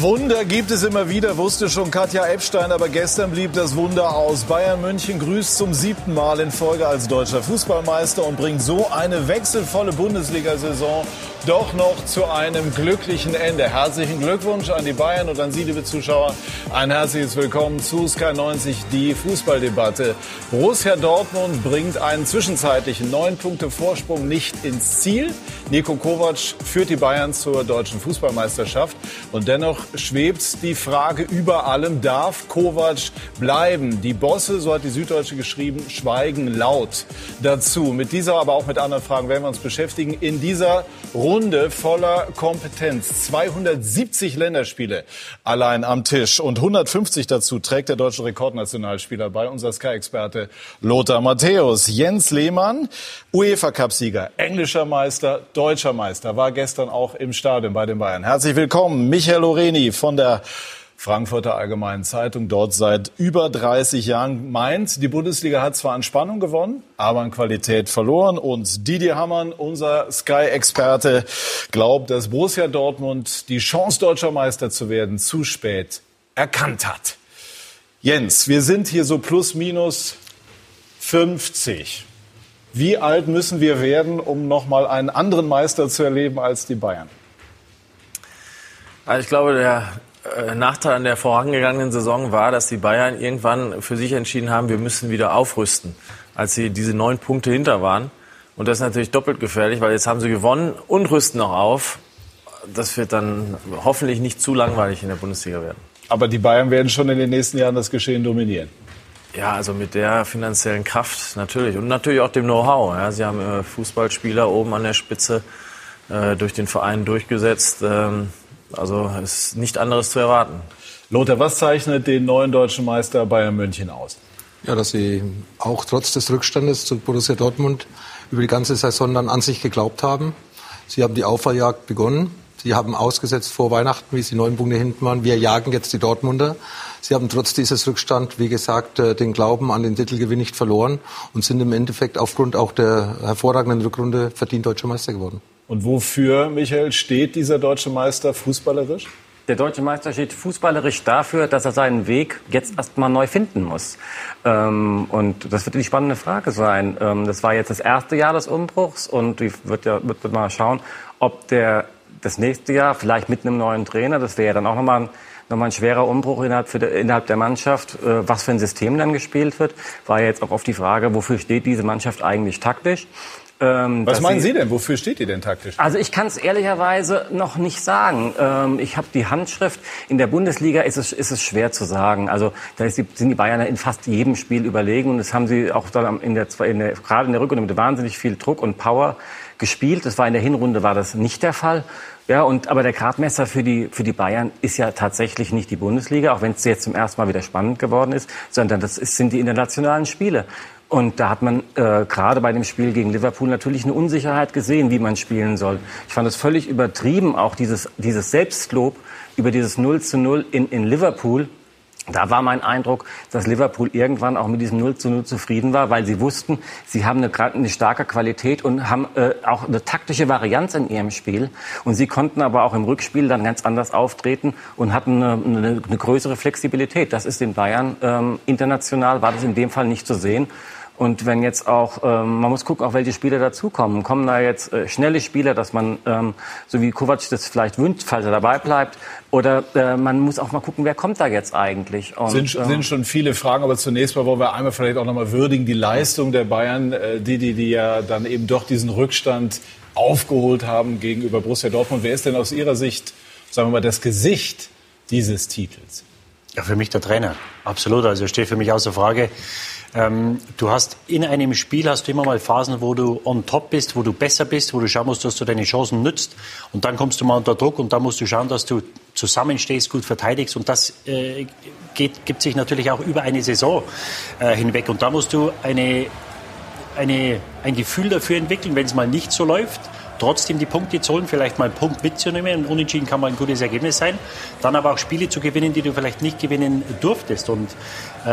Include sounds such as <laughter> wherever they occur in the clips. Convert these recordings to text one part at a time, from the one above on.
Wunder gibt es immer wieder, wusste schon Katja Epstein, aber gestern blieb das Wunder aus. Bayern München grüßt zum siebten Mal in Folge als deutscher Fußballmeister und bringt so eine wechselvolle Bundesliga-Saison doch noch zu einem glücklichen Ende. Herzlichen Glückwunsch an die Bayern und an Sie, liebe Zuschauer. Ein herzliches Willkommen zu Sky 90, die Fußballdebatte. Borussia Dortmund bringt einen zwischenzeitlichen neun Punkte Vorsprung nicht ins Ziel. Nico Kovac führt die Bayern zur deutschen Fußballmeisterschaft und dennoch schwebt die Frage über allem, darf Kovac bleiben? Die Bosse, so hat die Süddeutsche geschrieben, schweigen laut dazu. Mit dieser, aber auch mit anderen Fragen werden wir uns beschäftigen. In dieser Runde voller Kompetenz. 270 Länderspiele allein am Tisch und 150 dazu trägt der deutsche Rekordnationalspieler bei, unser Sky-Experte Lothar Matthäus. Jens Lehmann, UEFA-Cupsieger, englischer Meister, deutscher Meister, war gestern auch im Stadion bei den Bayern. Herzlich willkommen, Michael Loreni. Von der Frankfurter Allgemeinen Zeitung, dort seit über 30 Jahren, meint, die Bundesliga hat zwar an Spannung gewonnen, aber an Qualität verloren. Und Didier Hammann, unser Sky-Experte, glaubt, dass Borussia Dortmund die Chance, deutscher Meister zu werden, zu spät erkannt hat. Jens, wir sind hier so plus minus 50. Wie alt müssen wir werden, um nochmal einen anderen Meister zu erleben als die Bayern? Also ich glaube, der äh, Nachteil an der vorangegangenen Saison war, dass die Bayern irgendwann für sich entschieden haben, wir müssen wieder aufrüsten, als sie diese neun Punkte hinter waren. Und das ist natürlich doppelt gefährlich, weil jetzt haben sie gewonnen und rüsten noch auf. Das wird dann hoffentlich nicht zu langweilig in der Bundesliga werden. Aber die Bayern werden schon in den nächsten Jahren das Geschehen dominieren. Ja, also mit der finanziellen Kraft natürlich und natürlich auch dem Know-how. Ja, sie haben äh, Fußballspieler oben an der Spitze äh, durch den Verein durchgesetzt. Ähm, also ist nicht anderes zu erwarten. Lothar, was zeichnet den neuen deutschen Meister Bayern München aus? Ja, dass sie auch trotz des Rückstandes zu Borussia Dortmund über die ganze Saison dann an sich geglaubt haben. Sie haben die Auffahrjagd begonnen. Sie haben ausgesetzt vor Weihnachten, wie sie neun Punkte hinten waren. Wir jagen jetzt die Dortmunder. Sie haben trotz dieses Rückstands, wie gesagt, äh, den Glauben an den Titelgewinn nicht verloren und sind im Endeffekt aufgrund auch der hervorragenden Rückrunde verdient deutscher Meister geworden. Und wofür, Michael, steht dieser deutsche Meister fußballerisch? Der deutsche Meister steht fußballerisch dafür, dass er seinen Weg jetzt erstmal neu finden muss. Ähm, und das wird die spannende Frage sein. Ähm, das war jetzt das erste Jahr des Umbruchs und ich wird ja wird mal schauen, ob der das nächste Jahr vielleicht mit einem neuen Trainer, das wäre ja dann auch nochmal ein nochmal ein schwerer Umbruch innerhalb, für, innerhalb der Mannschaft, äh, was für ein System dann gespielt wird, war jetzt auch auf die Frage, wofür steht diese Mannschaft eigentlich taktisch. Ähm, Was meinen Sie, Sie denn? Wofür steht die denn taktisch? Also ich kann es ehrlicherweise noch nicht sagen. Ähm, ich habe die Handschrift. In der Bundesliga ist es, ist es schwer zu sagen. Also da die, sind die Bayern in fast jedem Spiel überlegen und das haben sie auch dann in der, in der gerade in der Rückrunde mit wahnsinnig viel Druck und Power gespielt. Das war in der Hinrunde war das nicht der Fall. Ja, und aber der Gradmesser für die für die Bayern ist ja tatsächlich nicht die Bundesliga, auch wenn es jetzt zum ersten Mal wieder spannend geworden ist, sondern das ist, sind die internationalen Spiele. Und da hat man äh, gerade bei dem Spiel gegen Liverpool natürlich eine Unsicherheit gesehen, wie man spielen soll. Ich fand es völlig übertrieben, auch dieses, dieses Selbstlob über dieses 0 zu 0 in, in Liverpool. Da war mein Eindruck, dass Liverpool irgendwann auch mit diesem 0 zu 0 zufrieden war, weil sie wussten, sie haben eine, eine starke Qualität und haben äh, auch eine taktische Varianz in ihrem Spiel. Und sie konnten aber auch im Rückspiel dann ganz anders auftreten und hatten eine, eine, eine größere Flexibilität. Das ist in Bayern ähm, international, war das in dem Fall nicht zu sehen. Und wenn jetzt auch, ähm, man muss gucken, auch welche Spieler dazukommen. Kommen da jetzt äh, schnelle Spieler, dass man, ähm, so wie Kovac das vielleicht wünscht, falls er dabei bleibt, oder äh, man muss auch mal gucken, wer kommt da jetzt eigentlich. Und, sind, ähm, sind schon viele Fragen, aber zunächst mal wollen wir einmal vielleicht auch nochmal würdigen, die Leistung der Bayern, äh, die, die, die ja dann eben doch diesen Rückstand aufgeholt haben gegenüber Borussia Dortmund. Wer ist denn aus Ihrer Sicht, sagen wir mal, das Gesicht dieses Titels? Ja, für mich der Trainer, absolut. Also steht für mich außer Frage. Ähm, du hast in einem Spiel hast du immer mal Phasen, wo du on top bist, wo du besser bist, wo du schauen musst, dass du deine Chancen nützt. Und dann kommst du mal unter Druck und dann musst du schauen, dass du zusammenstehst, gut verteidigst. Und das äh, geht, gibt sich natürlich auch über eine Saison äh, hinweg. Und da musst du eine, eine, ein Gefühl dafür entwickeln, wenn es mal nicht so läuft trotzdem die Punkte zu holen, vielleicht mal einen Punkt mitzunehmen. Und unentschieden kann mal ein gutes Ergebnis sein. Dann aber auch Spiele zu gewinnen, die du vielleicht nicht gewinnen durftest. Und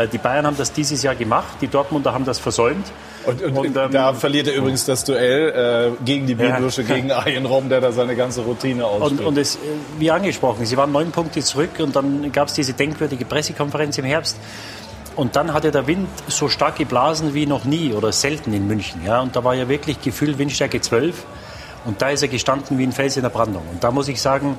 die Bayern haben das dieses Jahr gemacht, die Dortmunder haben das versäumt. Und, und, und ähm, da verliert er übrigens das Duell äh, gegen die Bierbürsche, ja. gegen Ayen Rom, der da seine ganze Routine ausspielt. Und, und es, äh, wie angesprochen, sie waren neun Punkte zurück und dann gab es diese denkwürdige Pressekonferenz im Herbst. Und dann hatte der Wind so stark geblasen wie noch nie oder selten in München. Ja? Und da war ja wirklich Gefühl Windstärke 12. Und da ist er gestanden wie ein Fels in der Brandung. Und da muss ich sagen,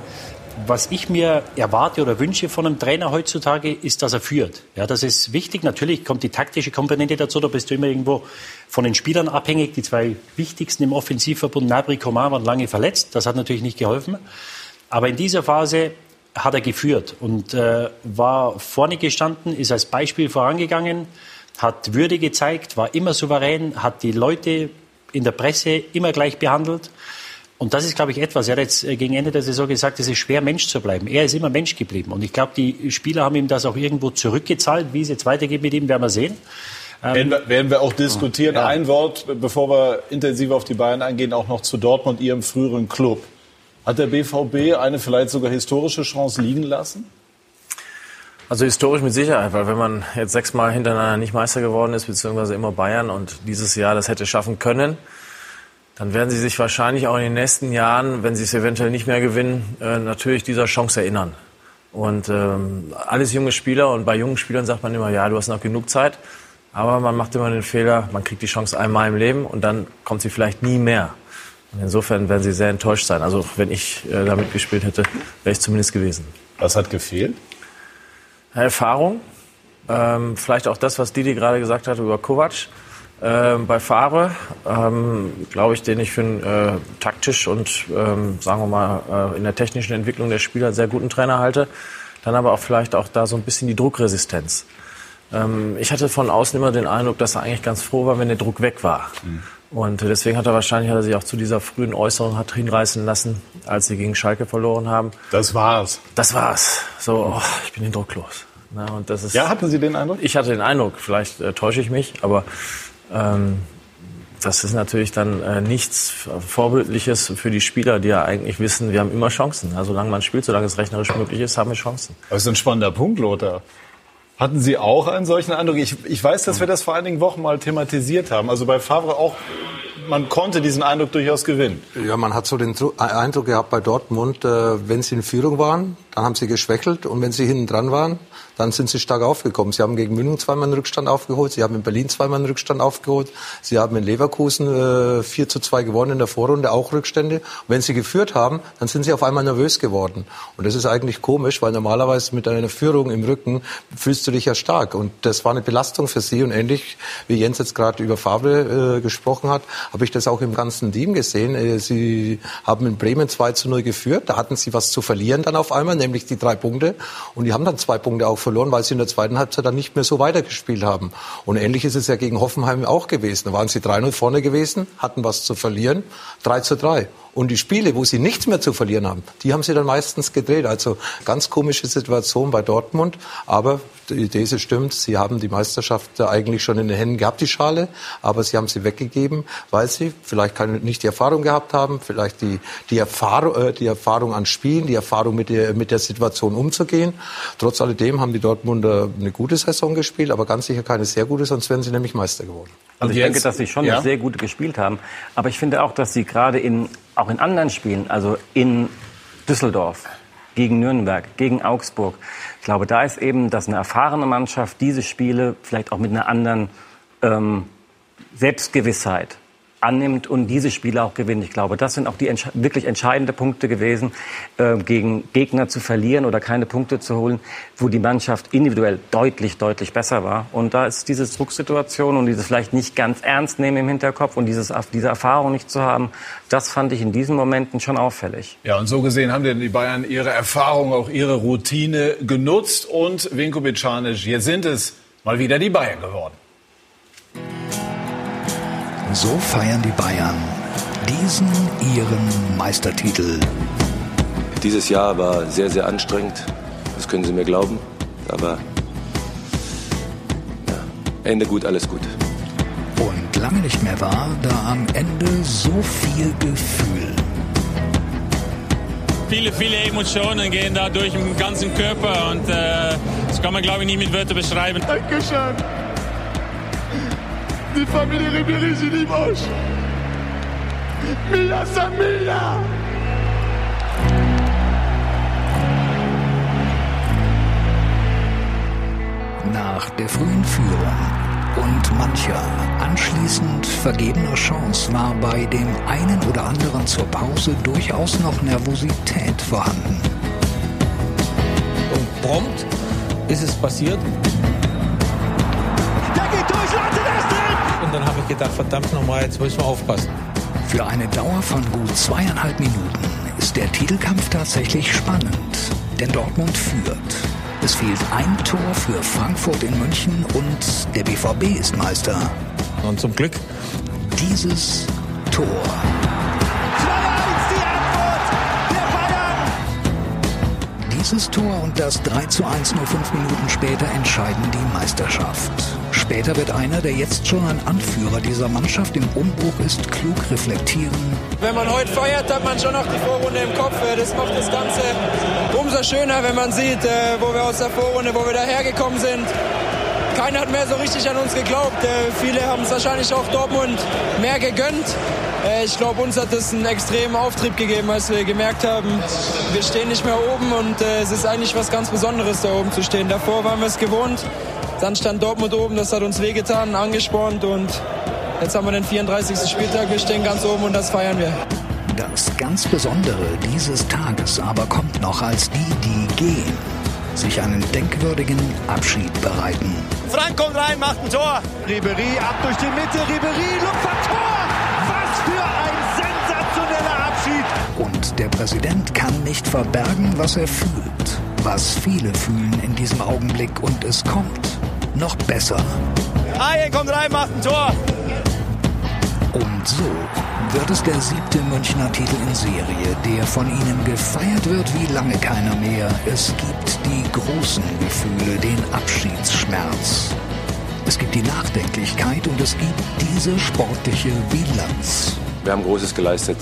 was ich mir erwarte oder wünsche von einem Trainer heutzutage, ist, dass er führt. Ja, das ist wichtig. Natürlich kommt die taktische Komponente dazu. Da bist du immer irgendwo von den Spielern abhängig. Die zwei wichtigsten im Offensivverbund, Nabri Coman, waren lange verletzt. Das hat natürlich nicht geholfen. Aber in dieser Phase hat er geführt und äh, war vorne gestanden, ist als Beispiel vorangegangen, hat Würde gezeigt, war immer souverän, hat die Leute in der Presse immer gleich behandelt. Und das ist, glaube ich, etwas. Er hat jetzt äh, gegen Ende der Saison gesagt, es ist schwer, Mensch zu bleiben. Er ist immer Mensch geblieben. Und ich glaube, die Spieler haben ihm das auch irgendwo zurückgezahlt. Wie es jetzt weitergeht mit ihm, werden wir sehen. Ähm, werden, wir, werden wir auch diskutieren. Ja. Ein Wort, bevor wir intensiver auf die Bayern eingehen, auch noch zu Dortmund, ihrem früheren Club. Hat der BVB eine vielleicht sogar historische Chance liegen lassen? Also historisch mit Sicherheit, weil wenn man jetzt sechsmal hintereinander nicht Meister geworden ist, beziehungsweise immer Bayern und dieses Jahr das hätte schaffen können, dann werden sie sich wahrscheinlich auch in den nächsten Jahren, wenn sie es eventuell nicht mehr gewinnen, äh, natürlich dieser Chance erinnern. Und ähm, alles junge Spieler und bei jungen Spielern sagt man immer, ja, du hast noch genug Zeit. Aber man macht immer den Fehler, man kriegt die Chance einmal im Leben und dann kommt sie vielleicht nie mehr. Und insofern werden sie sehr enttäuscht sein. Also wenn ich äh, da mitgespielt hätte, wäre ich zumindest gewesen. Was hat gefehlt? Erfahrung. Ähm, vielleicht auch das, was Didi gerade gesagt hat über Kovac. Ähm, bei Favre, ähm, glaube ich, den ich für einen äh, taktisch und, ähm, sagen wir mal, äh, in der technischen Entwicklung der Spieler sehr guten Trainer halte. Dann aber auch vielleicht auch da so ein bisschen die Druckresistenz. Ähm, ich hatte von außen immer den Eindruck, dass er eigentlich ganz froh war, wenn der Druck weg war. Mhm. Und deswegen hat er wahrscheinlich hat er sich auch zu dieser frühen Äußerung hat hinreißen lassen, als sie gegen Schalke verloren haben. Das war's. Das war's. So, oh, ich bin den Druck los. Na, und das ist, ja, hatten Sie den Eindruck? Ich hatte den Eindruck. Vielleicht äh, täusche ich mich, aber ähm, das ist natürlich dann äh, nichts Vorbildliches für die Spieler, die ja eigentlich wissen, wir haben immer Chancen. Also solange man spielt, solange es rechnerisch möglich ist, haben wir Chancen. Das ist ein spannender Punkt, Lothar. Hatten Sie auch einen solchen Eindruck? Ich, ich weiß, dass wir das vor einigen Wochen mal thematisiert haben. Also bei Favre auch, man konnte diesen Eindruck durchaus gewinnen. Ja, man hat so den Eindruck gehabt bei Dortmund, äh, wenn sie in Führung waren, dann haben sie geschwächelt und wenn sie hinten dran waren, dann sind sie stark aufgekommen. Sie haben gegen München zweimal einen Rückstand aufgeholt, sie haben in Berlin zweimal einen Rückstand aufgeholt, sie haben in Leverkusen äh, 4 zu 2 gewonnen in der Vorrunde, auch Rückstände. Und wenn sie geführt haben, dann sind sie auf einmal nervös geworden. Und das ist eigentlich komisch, weil normalerweise mit einer Führung im Rücken fühlst du dich ja stark. Und das war eine Belastung für sie. Und ähnlich wie Jens jetzt gerade über Favre äh, gesprochen hat, habe ich das auch im ganzen Team gesehen. Äh, sie haben in Bremen 2 zu 0 geführt, da hatten sie was zu verlieren dann auf einmal, nämlich die drei Punkte. Und die haben dann zwei Punkte auch verloren, weil sie in der zweiten Halbzeit dann nicht mehr so weitergespielt haben. Und ähnlich ist es ja gegen Hoffenheim auch gewesen. Da waren sie 3-0 vorne gewesen, hatten was zu verlieren, 3 zu 3. Und die Spiele, wo sie nichts mehr zu verlieren haben, die haben sie dann meistens gedreht. Also ganz komische Situation bei Dortmund. Aber die These stimmt, sie haben die Meisterschaft eigentlich schon in den Händen gehabt, die Schale. Aber sie haben sie weggegeben, weil sie vielleicht keine, nicht die Erfahrung gehabt haben, vielleicht die, die, Erfahrung, äh, die Erfahrung an Spielen, die Erfahrung mit der, mit der Situation umzugehen. Trotz alledem haben die Dortmunder eine gute Saison gespielt, aber ganz sicher keine sehr gute, sonst wären sie nämlich Meister geworden. Also ich denke, dass sie schon ja? sehr gut gespielt haben. Aber ich finde auch, dass sie gerade in auch in anderen Spielen, also in Düsseldorf, gegen Nürnberg, gegen Augsburg. Ich glaube, da ist eben, dass eine erfahrene Mannschaft diese Spiele vielleicht auch mit einer anderen ähm, Selbstgewissheit annimmt und diese Spiele auch gewinnt. Ich glaube, das sind auch die entsch wirklich entscheidenden Punkte gewesen, äh, gegen Gegner zu verlieren oder keine Punkte zu holen, wo die Mannschaft individuell deutlich, deutlich besser war. Und da ist diese Drucksituation und dieses vielleicht nicht ganz ernst nehmen im Hinterkopf und dieses, diese Erfahrung nicht zu haben, das fand ich in diesen Momenten schon auffällig. Ja, und so gesehen haben denn die Bayern ihre Erfahrung, auch ihre Routine genutzt und Vinko Bicanic, hier sind es mal wieder die Bayern geworden. So feiern die Bayern diesen ihren Meistertitel. Dieses Jahr war sehr, sehr anstrengend. Das können Sie mir glauben. Aber ja, Ende gut, alles gut. Und lange nicht mehr war, da am Ende so viel Gefühl. Viele, viele Emotionen gehen da durch den ganzen Körper und äh, das kann man, glaube ich, nicht mit Wörtern beschreiben. Dankeschön. Die Familie Ribéry, sie liebt euch. Mila Samila. Nach der frühen Führung und mancher anschließend vergebener Chance war bei dem einen oder anderen zur Pause durchaus noch Nervosität vorhanden. Und prompt ist es passiert. Der geht durch, Latte! Und dann habe ich gedacht, verdammt nochmal, jetzt müssen wir aufpassen. Für eine Dauer von gut zweieinhalb Minuten ist der Titelkampf tatsächlich spannend, denn Dortmund führt. Es fehlt ein Tor für Frankfurt in München und der BVB ist Meister. Und zum Glück Dieses Tor. Dieses Tor und das 3 zu 1 nur fünf Minuten später entscheiden die Meisterschaft. Später wird einer, der jetzt schon ein Anführer dieser Mannschaft im Umbruch ist, klug reflektieren. Wenn man heute feiert, hat man schon noch die Vorrunde im Kopf. Das macht das Ganze umso schöner, wenn man sieht, äh, wo wir aus der Vorrunde, wo wir dahergekommen sind. Keiner hat mehr so richtig an uns geglaubt. Äh, viele haben es wahrscheinlich auch Dortmund mehr gegönnt. Äh, Ich glaube, uns hat es einen extremen Auftrieb gegeben, als wir gemerkt haben, wir stehen nicht mehr oben und äh, es ist eigentlich was ganz Besonderes, da oben zu stehen. Davor waren wir es gewohnt, dann stand Dortmund oben, das hat uns wehgetan, angespornt und jetzt haben wir den 34. Spieltag, wir stehen ganz oben und das feiern wir. Das ganz Besondere dieses Tages aber kommt noch, als die, die gehen, sich einen denkwürdigen Abschied bereiten. Frank kommt rein, macht ein Tor. Ribery ab durch die Mitte, Ribery, Lupfer, Tor! Und der Präsident kann nicht verbergen, was er fühlt. Was viele fühlen in diesem Augenblick und es kommt noch besser. Haien kommt rein, macht ein Tor. Und so wird es der siebte Münchner Titel in Serie, der von ihnen gefeiert wird wie lange keiner mehr. Es gibt die großen Gefühle, den Abschiedsschmerz. Es gibt die Nachdenklichkeit und es gibt diese sportliche Bilanz. Wir haben Großes geleistet.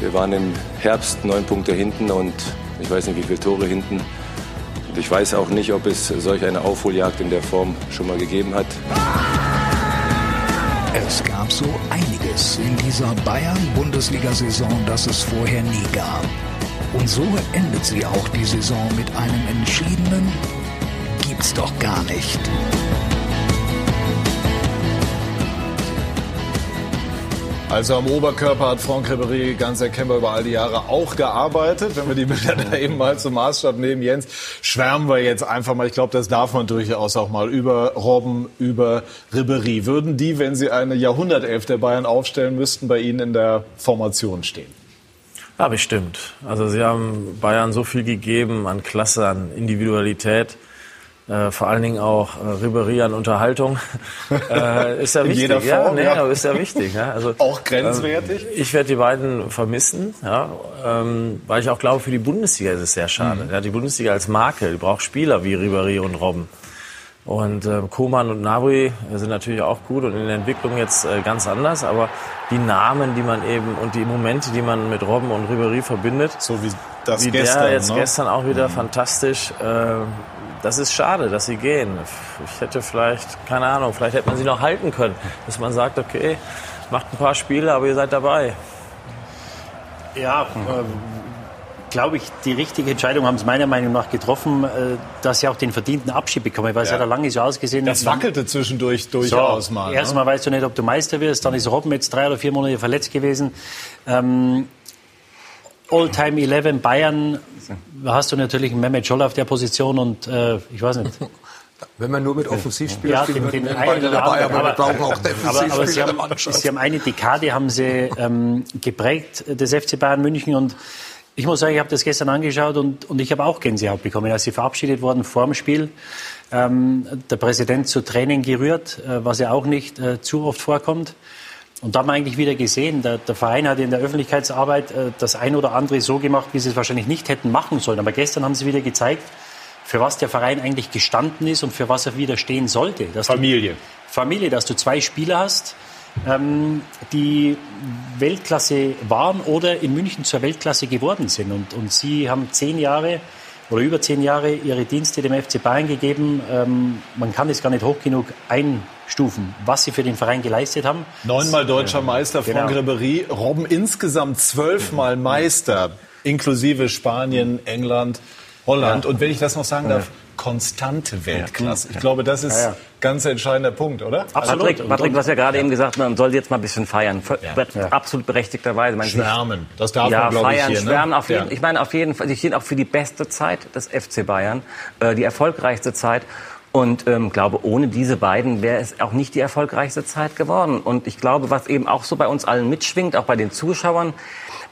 Wir waren im Herbst neun Punkte hinten und ich weiß nicht, wie viele Tore hinten. Und ich weiß auch nicht, ob es solch eine Aufholjagd in der Form schon mal gegeben hat. Es gab so einiges in dieser Bayern-Bundesliga-Saison, das es vorher nie gab. Und so endet sie auch die Saison mit einem entschiedenen Gibt's doch gar nicht. Also am Oberkörper hat Franck Ribéry ganz erkennbar über all die Jahre auch gearbeitet. Wenn wir die Bilder da eben mal zum Maßstab nehmen, Jens, schwärmen wir jetzt einfach mal. Ich glaube, das darf man durchaus auch mal über Robben, über Ribéry. Würden die, wenn sie eine Jahrhundertelf der Bayern aufstellen müssten, bei Ihnen in der Formation stehen? Ja, bestimmt. Also sie haben Bayern so viel gegeben an Klasse, an Individualität. Äh, vor allen Dingen auch äh, Ribéry an Unterhaltung. <laughs> äh, ist ja wichtig. jeder ja, Form, nee, ja. ist ja wichtig. Ja. Also, Auch grenzwertig? Ähm, ich werde die beiden vermissen, ja, ähm, weil ich auch glaube, für die Bundesliga ist es sehr schade. Mhm. Ja, die Bundesliga als Marke, die braucht Spieler wie Ribéry und Robben. Und äh, Koman und Nabri sind natürlich auch gut und in der Entwicklung jetzt äh, ganz anders, aber die Namen, die man eben und die Momente, die man mit Robben und Ribéry verbindet, so wie das wie gestern, der jetzt ne? gestern auch wieder fantastisch. Äh, das ist schade, dass sie gehen. Ich hätte vielleicht, keine Ahnung, vielleicht hätte man sie noch halten können, dass man sagt, okay, macht ein paar Spiele, aber ihr seid dabei. Ja, äh, glaube ich, die richtige Entscheidung haben sie meiner Meinung nach getroffen, äh, dass sie auch den verdienten Abschied bekommen, weil es Ja. hat ja lange so ausgesehen. Das wackelte zwischendurch durchaus mal. ne? Erstmal weißt du nicht, ob du Meister wirst, dann ist Robben jetzt drei oder vier Monate verletzt gewesen. Ähm, All-Time 11 Bayern, da hast du natürlich einen Mehmet Scholl auf der Position und äh, ich weiß nicht. Wenn man nur mit Offensivspielern Ja, spielt, den, den einen dabei, anderen. aber wir brauchen auch aber, Defensivspieler aber sie, in der haben, sie haben eine Dekade haben sie ähm, geprägt des FC Bayern München und ich muss sagen, ich habe das gestern angeschaut und, und ich habe auch Gänsehaut bekommen, als sie verabschiedet wurden vor dem Spiel. Ähm, der Präsident zu Tränen gerührt, äh, was ja auch nicht äh, zu oft vorkommt. Und da haben wir eigentlich wieder gesehen, der, der Verein hat in der Öffentlichkeitsarbeit äh, das ein oder andere so gemacht, wie sie es wahrscheinlich nicht hätten machen sollen. Aber gestern haben sie wieder gezeigt, für was der Verein eigentlich gestanden ist und für was er wieder stehen sollte. Dass Familie. Die Familie, dass du zwei Spieler hast, ähm, die Weltklasse waren oder in München zur Weltklasse geworden sind. Und, und sie haben zehn Jahre oder über zehn Jahre ihre Dienste dem FC Bayern gegeben. Ähm, man kann es gar nicht hoch genug einstufen, was sie für den Verein geleistet haben. Neunmal deutscher Meister, Franck Genau. Robben insgesamt zwölfmal Meister, inklusive Spanien, England, Holland. Ja. Und wenn ich das noch sagen darf, konstante Weltklasse. Ich glaube, das ist Ja, ja. ganz entscheidender Punkt, oder? Patrick, Patrick, du hast ja gerade eben gesagt, man soll jetzt mal ein bisschen feiern. Absolut berechtigterweise. Man Schwärmen. Das darf ja, man, glaube ich, feiern, hier. Ne? schwärmen. Auf jeden, Ja. Ich meine, auf jeden Fall, sie stehen auch für die beste Zeit des FC Bayern, äh, die erfolgreichste Zeit. Und ähm, glaube, ohne diese beiden wäre es auch nicht die erfolgreichste Zeit geworden. Und ich glaube, was eben auch so bei uns allen mitschwingt, auch bei den Zuschauern,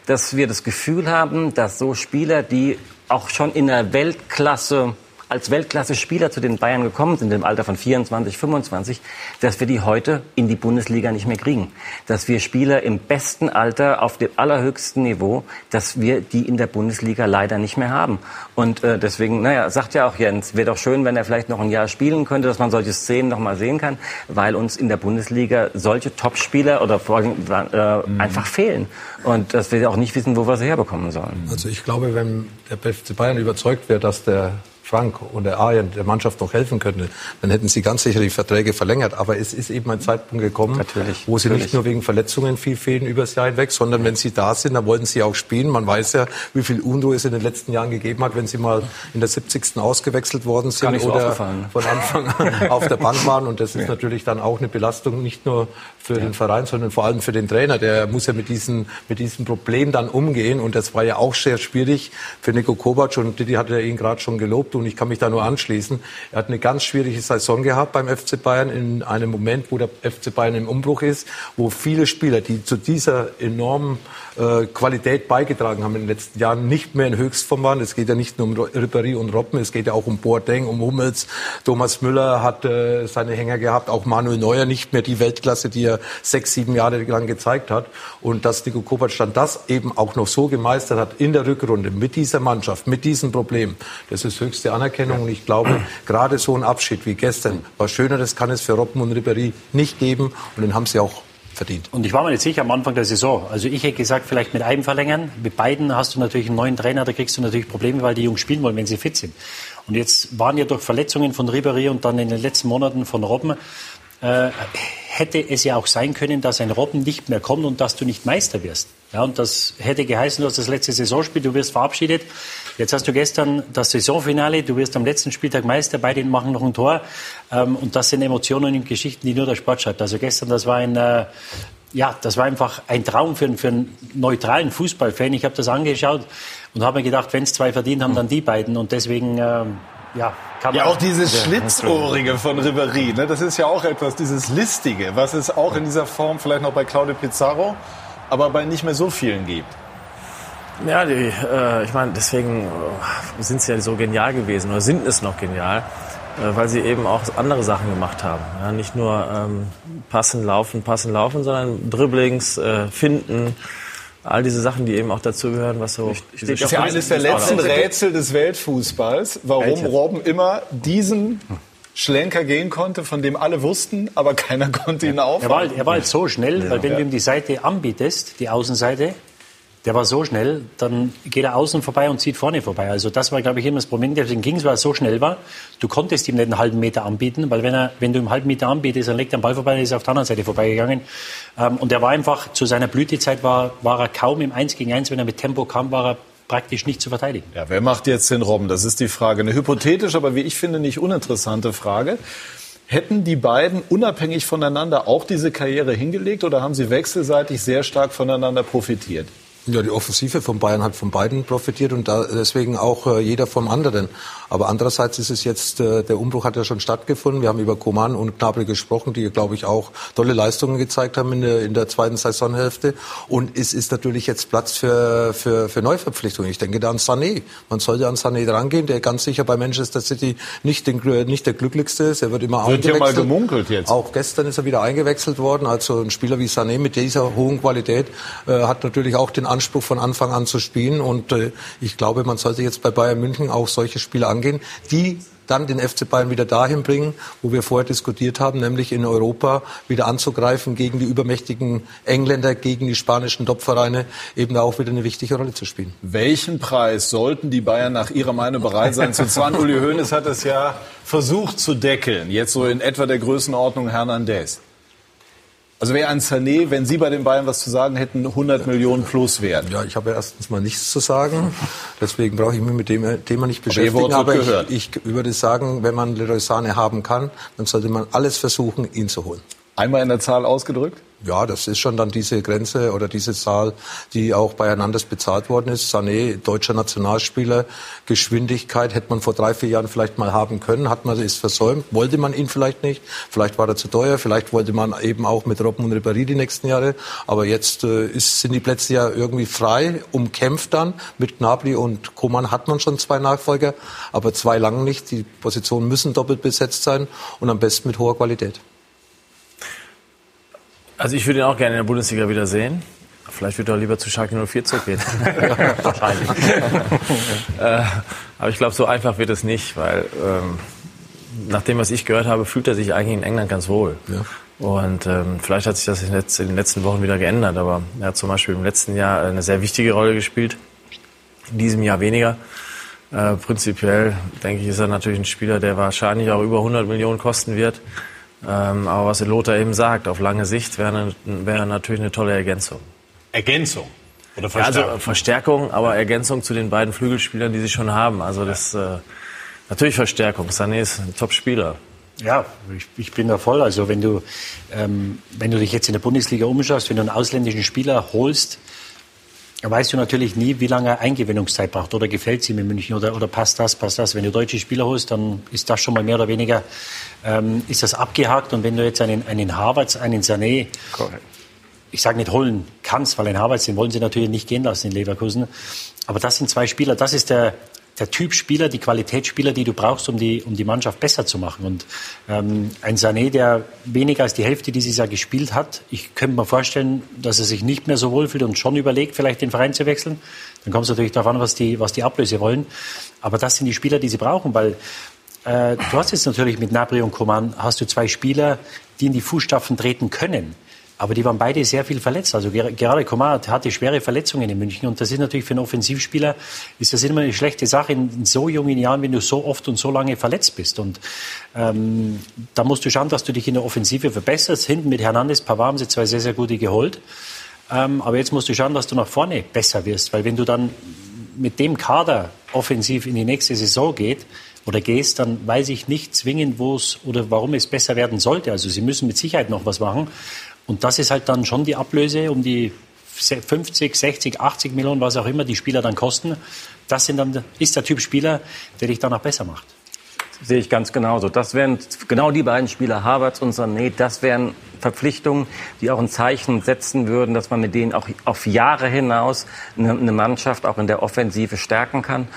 dass wir das Gefühl haben, dass so Spieler, die auch schon in der Weltklasse als Weltklasse-Spieler zu den Bayern gekommen sind im Alter von 24, 25, dass wir die heute in die Bundesliga nicht mehr kriegen. Dass wir Spieler im besten Alter auf dem allerhöchsten Niveau, dass wir die in der Bundesliga leider nicht mehr haben. Und äh, deswegen, naja, sagt ja auch Jens, wäre doch schön, wenn er vielleicht noch ein Jahr spielen könnte, dass man solche Szenen noch mal sehen kann, weil uns in der Bundesliga solche Topspieler oder vor allem äh, einfach fehlen. Und dass wir auch nicht wissen, wo wir sie herbekommen sollen. Also ich glaube, wenn der FC Bayern überzeugt wäre, dass der Frank und der Arjen der Mannschaft noch helfen könnte, dann hätten sie ganz sicher die Verträge verlängert. Aber es ist eben ein Zeitpunkt gekommen, wo sie natürlich. nicht nur wegen Verletzungen viel fehlen übers Jahr hinweg, sondern wenn sie da sind, dann wollen sie auch spielen. Man weiß ja, wie viel Unruhe es in den letzten Jahren gegeben hat, wenn sie mal in der 70. ausgewechselt worden sind so oder von Anfang an auf der Bank waren. Und das ist natürlich dann auch eine Belastung, nicht nur für den Verein, sondern vor allem für den Trainer. Der muss ja mit, diesen, mit diesem Problem dann umgehen. Und das war ja auch sehr schwierig für Nico Kovac. Und Didi hat ja ihn gerade schon gelobt. Und ich kann mich da nur anschließen. Er hat eine ganz schwierige Saison gehabt beim FC Bayern in einem Moment, wo der FC Bayern im Umbruch ist, wo viele Spieler, die zu dieser enormen äh, Qualität beigetragen haben in den letzten Jahren, nicht mehr in Höchstform waren. Es geht ja nicht nur um Ribéry und Robben, es geht ja auch um Boateng, um Hummels. Thomas Müller hat äh, seine Hänger gehabt, auch Manuel Neuer nicht mehr die Weltklasse, die er sechs, sieben Jahre lang gezeigt hat. Und dass Nico Kovac dann das eben auch noch so gemeistert hat in der Rückrunde mit dieser Mannschaft, mit diesem Problem, das ist höchste Anerkennung. Und ich glaube, gerade so ein Abschied wie gestern, was Schöneres kann es für Robben und Ribéry nicht geben. Und den haben sie auch verdient. Und ich war mir nicht sicher am Anfang der Saison. Also ich hätte gesagt, vielleicht mit einem verlängern. Mit beiden hast du natürlich einen neuen Trainer, da kriegst du natürlich Probleme, weil die Jungs spielen wollen, wenn sie fit sind. Und jetzt waren ja durch Verletzungen von Ribéry und dann in den letzten Monaten von Robben, äh, hätte es ja auch sein können, dass ein Robben nicht mehr kommt und dass du nicht Meister wirst. Ja, und das hätte geheißen, du hast das letzte Saisonspiel, du wirst verabschiedet. Jetzt hast du gestern das Saisonfinale, du wirst am letzten Spieltag Meister, beide machen noch ein Tor. Ähm, und das sind Emotionen und Geschichten, die nur der Sport schreibt. Also gestern, das war ein, äh, ja, das war einfach ein Traum für, einen- für einen neutralen Fußballfan. Ich habe das angeschaut und habe mir gedacht, wenn es zwei verdient haben, dann die beiden. Und deswegen, ähm, ja, kann Ja, man auch dieses Ja. Schlitzohrige von Ribéry, ne? das ist ja auch etwas, dieses Listige, was es auch in dieser Form vielleicht noch bei Claudio Pizarro, aber bei nicht mehr so vielen gibt. Ja, die, äh, ich meine, deswegen äh, sind sie ja so genial gewesen oder sind es noch genial, äh, weil sie eben auch andere Sachen gemacht haben. Ja, nicht nur ähm, passen, laufen, passen, laufen, sondern Dribblings, äh, finden, all diese Sachen, die eben auch dazugehören, was so. diese Das ist ja eines der letzten Rätsel des Weltfußballs, warum Welches? Robben immer diesen Schlenker gehen konnte, von dem alle wussten, aber keiner <laughs> konnte ihn Er war, aufhalten. halt- er war halt so schnell, weil wenn Ja. du ihm die Seite anbietest, die Außenseite, der war so schnell, dann geht er außen vorbei und zieht vorne vorbei. Also das war, glaube ich, immer das Problem. Deswegen ging es, weil er so schnell war. Du konntest ihm nicht einen halben Meter anbieten, weil wenn, er, wenn du ihm einen halben Meter anbietest, dann legt er den Ball vorbei, dann ist er auf der anderen Seite vorbeigegangen. Ähm, und er war einfach, zu seiner Blütezeit war, war er kaum im 1 gegen 1. Wenn er mit Tempo kam, war er praktisch nicht zu verteidigen. Ja, wer macht jetzt den Robben? Das ist die Frage. Eine hypothetisch, aber wie ich finde, nicht uninteressante Frage. Hätten die beiden unabhängig voneinander auch diese Karriere hingelegt oder haben sie wechselseitig sehr stark voneinander profitiert? Ja, die Offensive von Bayern hat von beiden profitiert und da deswegen auch äh, jeder vom anderen. Aber andererseits ist es jetzt, äh, der Umbruch hat ja schon stattgefunden. Wir haben über Koman und Gnabry gesprochen, die, glaube ich, auch tolle Leistungen gezeigt haben in der, in der zweiten Saisonhälfte. Und es ist natürlich jetzt Platz für, für, für Neuverpflichtungen. Ich denke da an Sané. Man sollte an Sané drangehen, der ganz sicher bei Manchester City nicht, den, nicht der glücklichste ist. Er wird immer Wird ja mal eingewechselt. gemunkelt jetzt. Auch gestern ist er wieder eingewechselt worden. Also ein Spieler wie Sané mit dieser hohen Qualität äh, hat natürlich auch den Anspruch von Anfang an zu spielen. Und äh, ich glaube, man sollte jetzt bei Bayern München auch solche Spiele angehen, die dann den FC Bayern wieder dahin bringen, wo wir vorher diskutiert haben, nämlich in Europa wieder anzugreifen gegen die übermächtigen Engländer, gegen die spanischen Topvereine, eben da auch wieder eine wichtige Rolle zu spielen. Welchen Preis sollten die Bayern nach Ihrer Meinung bereit sein zu zahlen? Uli Hoeneß hat es ja versucht zu deckeln, jetzt so in etwa der Größenordnung Hernandez. Also wäre ein Sané, wenn Sie bei den Bayern was zu sagen hätten, 100 Millionen plus wert? Ja, ich habe erstens mal nichts zu sagen. Deswegen brauche ich mich mit dem Thema nicht beschäftigen. Aber, Aber ich, ich, würde sagen, wenn man Leroy Sané haben kann, dann sollte man alles versuchen, ihn zu holen. Einmal in der Zahl ausgedrückt? Ja, das ist schon dann diese Grenze oder diese Zahl, die auch bei Hernandez bezahlt worden ist. Sané, deutscher Nationalspieler, Geschwindigkeit hätte man vor drei, vier Jahren vielleicht mal haben können, hat man es versäumt, wollte man ihn vielleicht nicht, vielleicht war er zu teuer, vielleicht wollte man eben auch mit Robben und Ribéry die nächsten Jahre, aber jetzt äh, ist, sind die Plätze ja irgendwie frei, umkämpft dann. Mit Gnabry und Koman hat man schon zwei Nachfolger, aber zwei lang nicht. Die Positionen müssen doppelt besetzt sein und am besten mit hoher Qualität. Also ich würde ihn auch gerne in der Bundesliga wieder sehen. Vielleicht wird er lieber zu Schalke 04 zurückgehen. <laughs> Wahrscheinlich. <laughs> äh, aber ich glaube, so einfach wird es nicht, weil ähm, nach dem, was ich gehört habe, fühlt er sich eigentlich in England ganz wohl. Ja. Und ähm, vielleicht hat sich das in den letzten Wochen wieder geändert, aber er hat zum Beispiel im letzten Jahr eine sehr wichtige Rolle gespielt, in diesem Jahr weniger. Äh, prinzipiell denke ich, ist er natürlich ein Spieler, der wahrscheinlich auch über 100 Millionen kosten wird. Ähm, aber was Lothar eben sagt, auf lange Sicht wäre, wäre natürlich eine tolle Ergänzung. Ergänzung? Oder Verstärkung? Ja, also Verstärkung, aber Ergänzung zu den beiden Flügelspielern, die sie schon haben. Also das äh, natürlich Verstärkung. Sané ist ein Top-Spieler. Ja, ich, ich, bin da voll. Also wenn du, ähm, wenn du dich jetzt in der Bundesliga umschaust, wenn du einen ausländischen Spieler holst, weißt du natürlich nie, wie lange Eingewöhnungszeit braucht. Oder gefällt es ihm in München oder, oder passt das, passt das. Wenn du deutsche Spieler holst, dann ist das schon mal mehr oder weniger, ähm, ist das abgehakt. Und wenn du jetzt einen, einen Harvards, einen Sané, Correct. ich sage nicht holen kannst, weil ein Harvards, den wollen sie natürlich nicht gehen lassen in Leverkusen. Aber das sind zwei Spieler, das ist der, der Typ Spieler, die Qualitätsspieler, die du brauchst, um die, um die Mannschaft besser zu machen. Und ähm, ein Sané, der weniger als die Hälfte dieses Jahr gespielt hat, ich könnte mir vorstellen, dass er sich nicht mehr so wohlfühlt und schon überlegt, vielleicht den Verein zu wechseln. Dann kommt es natürlich darauf an, was die, was die Ablöse wollen. Aber das sind die Spieler, die sie brauchen, weil äh, du hast jetzt natürlich mit Nabri und Coman hast du zwei Spieler, die in die Fußstapfen treten können. Aber die waren beide sehr viel verletzt. Also gerade Komar hatte schwere Verletzungen in München. Und das ist natürlich für einen Offensivspieler, ist das immer eine schlechte Sache in so jungen Jahren, wenn du so oft und so lange verletzt bist. Und ähm, da musst du schauen, dass du dich in der Offensive verbesserst. Hinten mit Hernandez, Pavard haben sie zwei sehr, sehr gute geholt. Ähm, aber jetzt musst du schauen, dass du nach vorne besser wirst. Weil wenn du dann mit dem Kader offensiv in die nächste Saison geht, oder gehst, dann weiß ich nicht zwingend, wo es oder warum es besser werden sollte. Also sie müssen mit Sicherheit noch was machen. Und das ist halt dann schon die Ablöse um die 50, 60, 80 Millionen, was auch immer die Spieler dann kosten. Das sind dann, ist der Typ Spieler, der dich dann auch besser macht. Sehe ich ganz genauso. Das wären genau die beiden Spieler, Havertz und Sané, das wären Verpflichtungen, die auch ein Zeichen setzen würden, dass man mit denen auch auf Jahre hinaus eine Mannschaft auch in der Offensive stärken kann.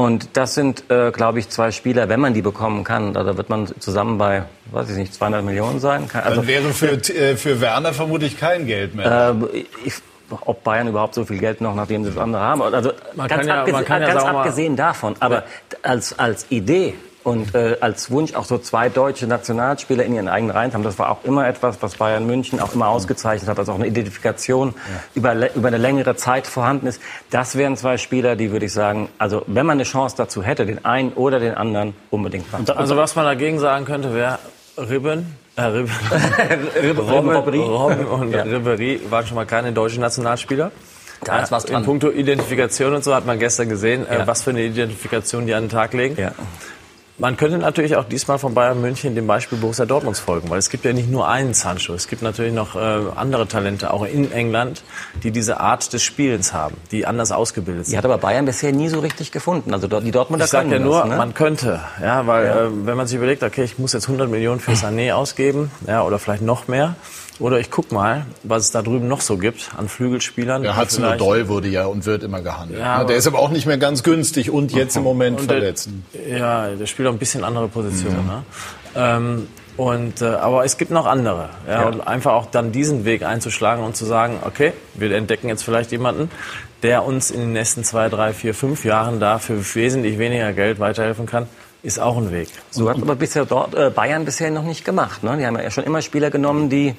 Und das sind, äh, glaube ich, zwei Spieler, wenn man die bekommen kann, da, wird man zusammen bei, weiß ich nicht, 200 Millionen sein. Also, Dann wäre für, äh, für Werner vermutlich kein Geld mehr. Äh, ich, ob Bayern überhaupt so viel Geld noch, nachdem sie das andere haben. Also man ganz, ja, abgesehen, ja ganz abgesehen davon. Aber als, als Idee und äh, als Wunsch auch so zwei deutsche Nationalspieler in ihren eigenen Reihen haben. Das war auch immer etwas, was Bayern München auch immer ausgezeichnet hat, dass auch eine Identifikation ja. über, über eine längere Zeit vorhanden ist. Das wären zwei Spieler, die würde ich sagen, also wenn man eine Chance dazu hätte, den einen oder den anderen unbedingt machen. Also was man dagegen sagen könnte, wäre Ribben. Äh, Ribben. <laughs> Robben, Robben und ja. Ribéry waren schon mal keine deutschen Nationalspieler. Da ist was dran. In puncto Identifikation und so hat man gestern gesehen, äh, ja. äh, was für eine Identifikation die an den Tag legen. Ja. Man könnte natürlich auch diesmal von Bayern München dem Beispiel Borussia Dortmunds folgen, weil es gibt ja nicht nur einen Sancho, es gibt natürlich noch äh, andere Talente, auch in England, die diese Art des Spielens haben, die anders ausgebildet sind. Die hat aber Bayern bisher nie so richtig gefunden. Also die Dortmunder Ich sage ja nur, das, ne? man könnte, ja, weil ja. Äh, wenn man sich überlegt, okay, ich muss jetzt 100 Millionen für <laughs> Sané ausgeben, ja, oder vielleicht noch mehr, oder ich guck mal, was es da drüben noch so gibt an Flügelspielern. Ja, Hudson Odoi wurde ja und wird immer gehandelt. Ja, der ist aber auch nicht mehr ganz günstig und jetzt im Moment verletzt. Der, ja, der spielt auch ein bisschen andere Position. Mhm. Ne? Ähm, und, äh, aber es gibt noch andere. Ja, ja. Und einfach auch dann diesen Weg einzuschlagen und zu sagen, okay, wir entdecken jetzt vielleicht jemanden, der uns in den nächsten zwei, drei, vier, fünf Jahren da für wesentlich weniger Geld weiterhelfen kann ist auch ein Weg. So hat aber bisher dort äh, Bayern bisher noch nicht gemacht. Ne? Die haben ja schon immer Spieler genommen, die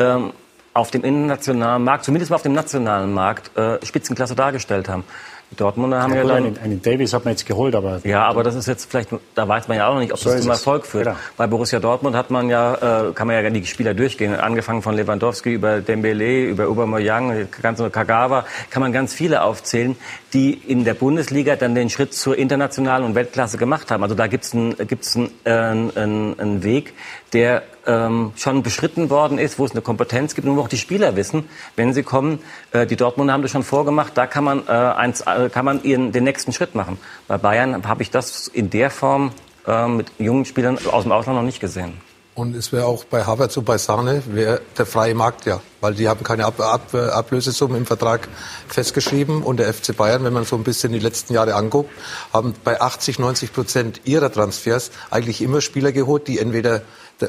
ähm, auf dem internationalen Markt, zumindest mal auf dem nationalen Markt, äh, Spitzenklasse dargestellt haben. Die Dortmunder haben ja, ja dann einen, einen Davis hat man jetzt geholt, aber ja, aber das ist jetzt vielleicht, da weiß man ja auch noch nicht, ob So das zum es. Erfolg führt. Genau. Bei Borussia Dortmund hat man ja, äh, kann man ja die Spieler durchgehen, angefangen von Lewandowski über Dembele, über Aubameyang, ganz Kagawa, kann man ganz viele aufzählen, die in der Bundesliga dann den Schritt zur internationalen und Weltklasse gemacht haben. Also da gibt's einen gibt's einen, äh, einen, einen Weg, der ähm, schon beschritten worden ist, wo es eine Kompetenz gibt und wo auch die Spieler wissen, wenn sie kommen, äh, die Dortmunder haben das schon vorgemacht, da kann man, äh, eins, kann man ihren, den nächsten Schritt machen. Bei Bayern habe ich das in der Form äh, mit jungen Spielern aus dem Ausland noch nicht gesehen. Und es wäre auch bei Havertz und bei Sahne der freie Markt ja, weil die haben keine Ab Ab Ablösesumme im Vertrag festgeschrieben und der FC Bayern, wenn man so ein bisschen die letzten Jahre anguckt, haben bei 80, 90 Prozent ihrer Transfers eigentlich immer Spieler geholt, die entweder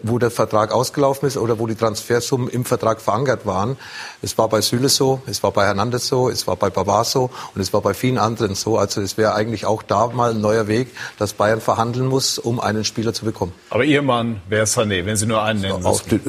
wo der Vertrag ausgelaufen ist oder wo die Transfersummen im Vertrag verankert waren. Es war bei Süle so, es war bei Hernandez so, es war bei Babar so und es war bei vielen anderen so. Also es wäre eigentlich auch da mal ein neuer Weg, dass Bayern verhandeln muss, um einen Spieler zu bekommen. Aber Ihr Mann wäre Sané, wenn Sie nur einen nennen müssen.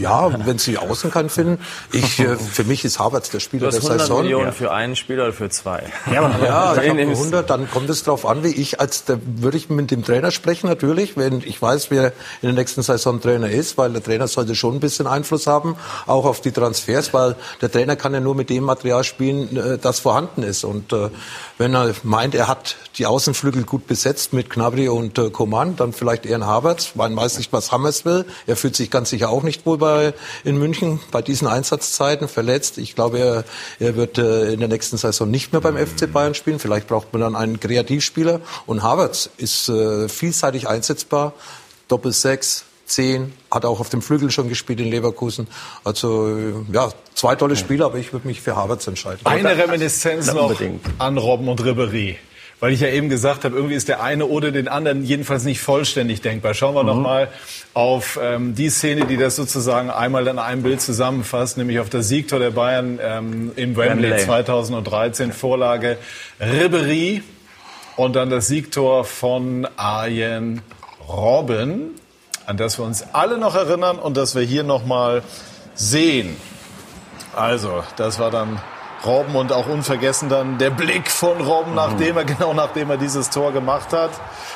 Ja, wenn Sie außen keinen finden. Ich, äh, für mich ist Havertz der Du Spieler hast der 100 Saison. Millionen für einen Spieler oder für zwei. Ja, aber ja, ich Wen hab nimmst du? 100, dann kommt es darauf an, wie ich als der, würde ich mit dem Trainer sprechen natürlich, wenn ich weiß, wer in der nächsten Saison Trainer ist, weil der Trainer sollte schon ein bisschen Einfluss haben, auch auf die Transfers, weil der Trainer kann ja nur mit dem Material spielen, äh, das vorhanden ist. Und äh, wenn er meint, er hat die Außenflügel gut besetzt mit Gnabry und äh, Coman, dann vielleicht eher ein Havertz. Man weiß nicht, was Hammers will. Er fühlt sich ganz sicher auch nicht wohl bei, in München bei diesen Einsatzzeiten verletzt. Ich glaube, er, er wird äh, in der nächsten Saison nicht mehr beim FC Bayern spielen. Vielleicht braucht man dann einen Kreativspieler. Und Havertz ist äh, vielseitig einsetzbar. Doppel-Sechs, Zehn, hat auch auf dem Flügel schon gespielt in Leverkusen. Also äh, ja, zwei tolle Spieler, aber ich würde mich für Havertz entscheiden. Eine Reminiszenz noch unbedingt. an Robben und Ribéry. Weil ich ja eben gesagt habe, irgendwie ist der eine oder den anderen jedenfalls nicht vollständig denkbar. Schauen wir noch mal auf ähm, die Szene, die das sozusagen einmal in einem Bild zusammenfasst, nämlich auf das Siegtor der Bayern ähm, im Wembley, Wembley. 2013, Vorlage Ribéry und dann das Siegtor von Arjen Robben, an das wir uns alle noch erinnern und das wir hier noch mal sehen. Also, das war dann Robben und auch unvergessen dann der Blick von Robben, nachdem er, <laughs> genau nachdem er dieses Tor gemacht hat.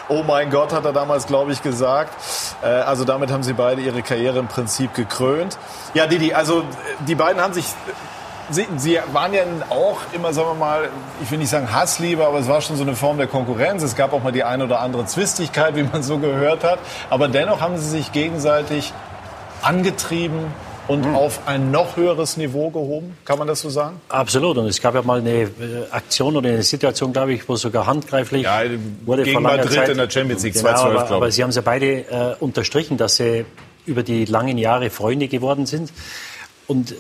Oh mein Gott, hat er damals, glaube ich, gesagt. Äh, also damit haben sie beide ihre Karriere im Prinzip gekrönt. Ja, Didi, also äh, die beiden haben sich, sie, sie waren ja auch immer, sagen wir mal, ich will nicht sagen Hassliebe, aber es war schon so eine Form der Konkurrenz. Es gab auch mal die eine oder andere Zwistigkeit, wie man so gehört hat. Aber dennoch haben sie sich gegenseitig angetrieben und auf ein noch höheres Niveau gehoben, kann man das so sagen? Absolut. Und es gab ja mal eine äh, Aktion oder eine Situation, glaube ich, wo sogar handgreiflich Ja, wurde gegen vor langer Madrid Zeit. in der Champions League, Genau, 2012, aber, aber. Sie haben es ja beide äh, unterstrichen, dass sie über die langen Jahre Freunde geworden sind. Und äh,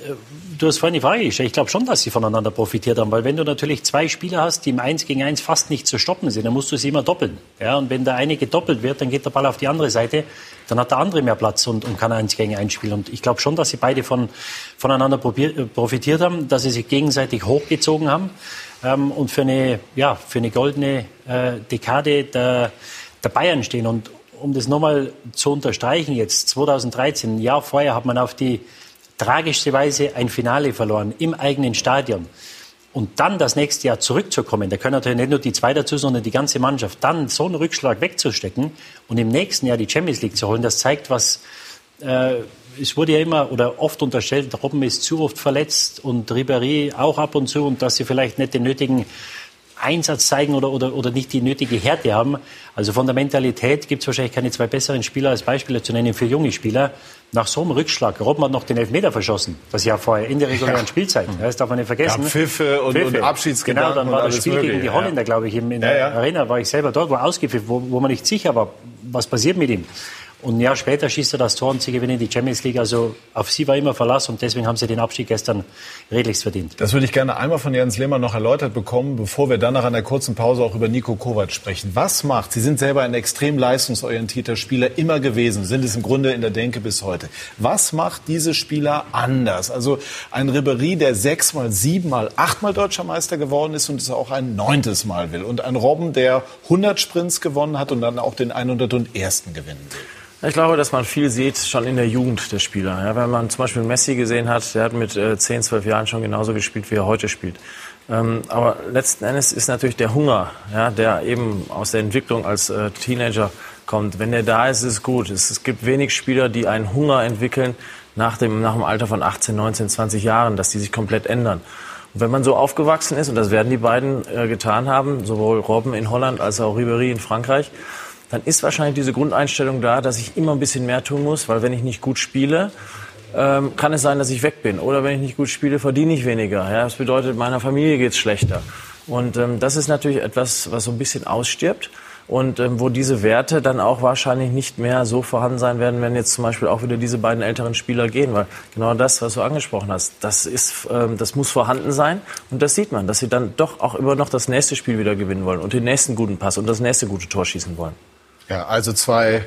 du hast vorhin die Frage gestellt. Ich glaube schon, dass sie voneinander profitiert haben, weil wenn du natürlich zwei Spieler hast, die im Eins gegen Eins fast nicht zu stoppen sind, dann musst du sie immer doppeln. Ja, und wenn der eine gedoppelt wird, dann geht der Ball auf die andere Seite, dann hat der andere mehr Platz und, und kann Eins gegen Eins spielen. Und ich glaube schon, dass sie beide von, voneinander äh, profitiert haben, dass sie sich gegenseitig hochgezogen haben ähm, und für eine, ja, für eine goldene äh, Dekade der, der Bayern stehen. Und um das nochmal zu unterstreichen, jetzt 2013, ein Jahr vorher hat man auf die tragischste Weise ein Finale verloren im eigenen Stadion. Und dann das nächste Jahr zurückzukommen, da können natürlich nicht nur die zwei dazu, sondern die ganze Mannschaft, dann so einen Rückschlag wegzustecken und im nächsten Jahr die Champions League zu holen, das zeigt, was äh, es wurde ja immer oder oft unterstellt, Robben ist zu oft verletzt und Ribéry auch ab und zu und dass sie vielleicht nicht den nötigen Einsatz zeigen oder, oder, oder nicht die nötige Härte haben. Also von der Mentalität gibt es wahrscheinlich keine zwei besseren Spieler als Beispiele zu nennen für junge Spieler. Nach so einem Rückschlag, Robben hat noch den Elfmeter verschossen, das Jahr vorher, in der regulären Spielzeit. Das darf man nicht vergessen. Ja, Pfiffe und- und Abschiedsgedanken Genau, dann war das Spiel Mögliche, gegen die ja. Holländer, glaube ich, in, in Ja, der ja. Arena, war ich selber dort, war ausgepfiffen, wo, wo man nicht sicher war, was passiert mit ihm. Und ein Jahr später schießt er das Tor und sie gewinnen die Champions League. Also auf sie war immer Verlass und deswegen haben sie den Abstieg gestern redlichst verdient. Das würde ich gerne einmal von Jens Lehmann noch erläutert bekommen, bevor wir dann nach einer kurzen Pause auch über Nico Kovac sprechen. Was macht, Sie sind selber ein extrem leistungsorientierter Spieler immer gewesen, sind es im Grunde in der Denke bis heute. Was macht diese Spieler anders? Also ein Ribéry, der sechsmal, siebenmal, achtmal deutscher Meister geworden ist und es auch ein neuntes Mal will. Und ein Robben, der 100 Sprints gewonnen hat und dann auch den 101. gewinnen will. Ich glaube, dass man viel sieht schon in der Jugend der Spieler. Ja, wenn man zum Beispiel Messi gesehen hat, der hat mit äh, 10, 12 Jahren schon genauso gespielt, wie er heute spielt. Ähm, aber letzten Endes ist natürlich der Hunger, ja, der eben aus der Entwicklung als äh, Teenager kommt. Wenn der da ist, ist es gut. Es, gibt wenig Spieler, die einen Hunger entwickeln nach dem, nach dem Alter von 18, 19, 20 Jahren, dass die sich komplett ändern. Und wenn man so aufgewachsen ist, und das werden die beiden äh, getan haben, sowohl Robben in Holland als auch Ribéry in Frankreich, dann ist wahrscheinlich diese Grundeinstellung da, dass ich immer ein bisschen mehr tun muss, weil wenn ich nicht gut spiele, ähm, kann es sein, dass ich weg bin. Oder wenn ich nicht gut spiele, verdiene ich weniger. Ja, das bedeutet, meiner Familie geht es schlechter. Und ähm, das ist natürlich etwas, was so ein bisschen ausstirbt und ähm, wo diese Werte dann auch wahrscheinlich nicht mehr so vorhanden sein werden, wenn jetzt zum Beispiel auch wieder diese beiden älteren Spieler gehen, weil genau das, was du angesprochen hast, das ist, ähm, das muss vorhanden sein und das sieht man, dass sie dann doch auch immer noch das nächste Spiel wieder gewinnen wollen und den nächsten guten Pass und das nächste gute Tor schießen wollen. Ja, also zwei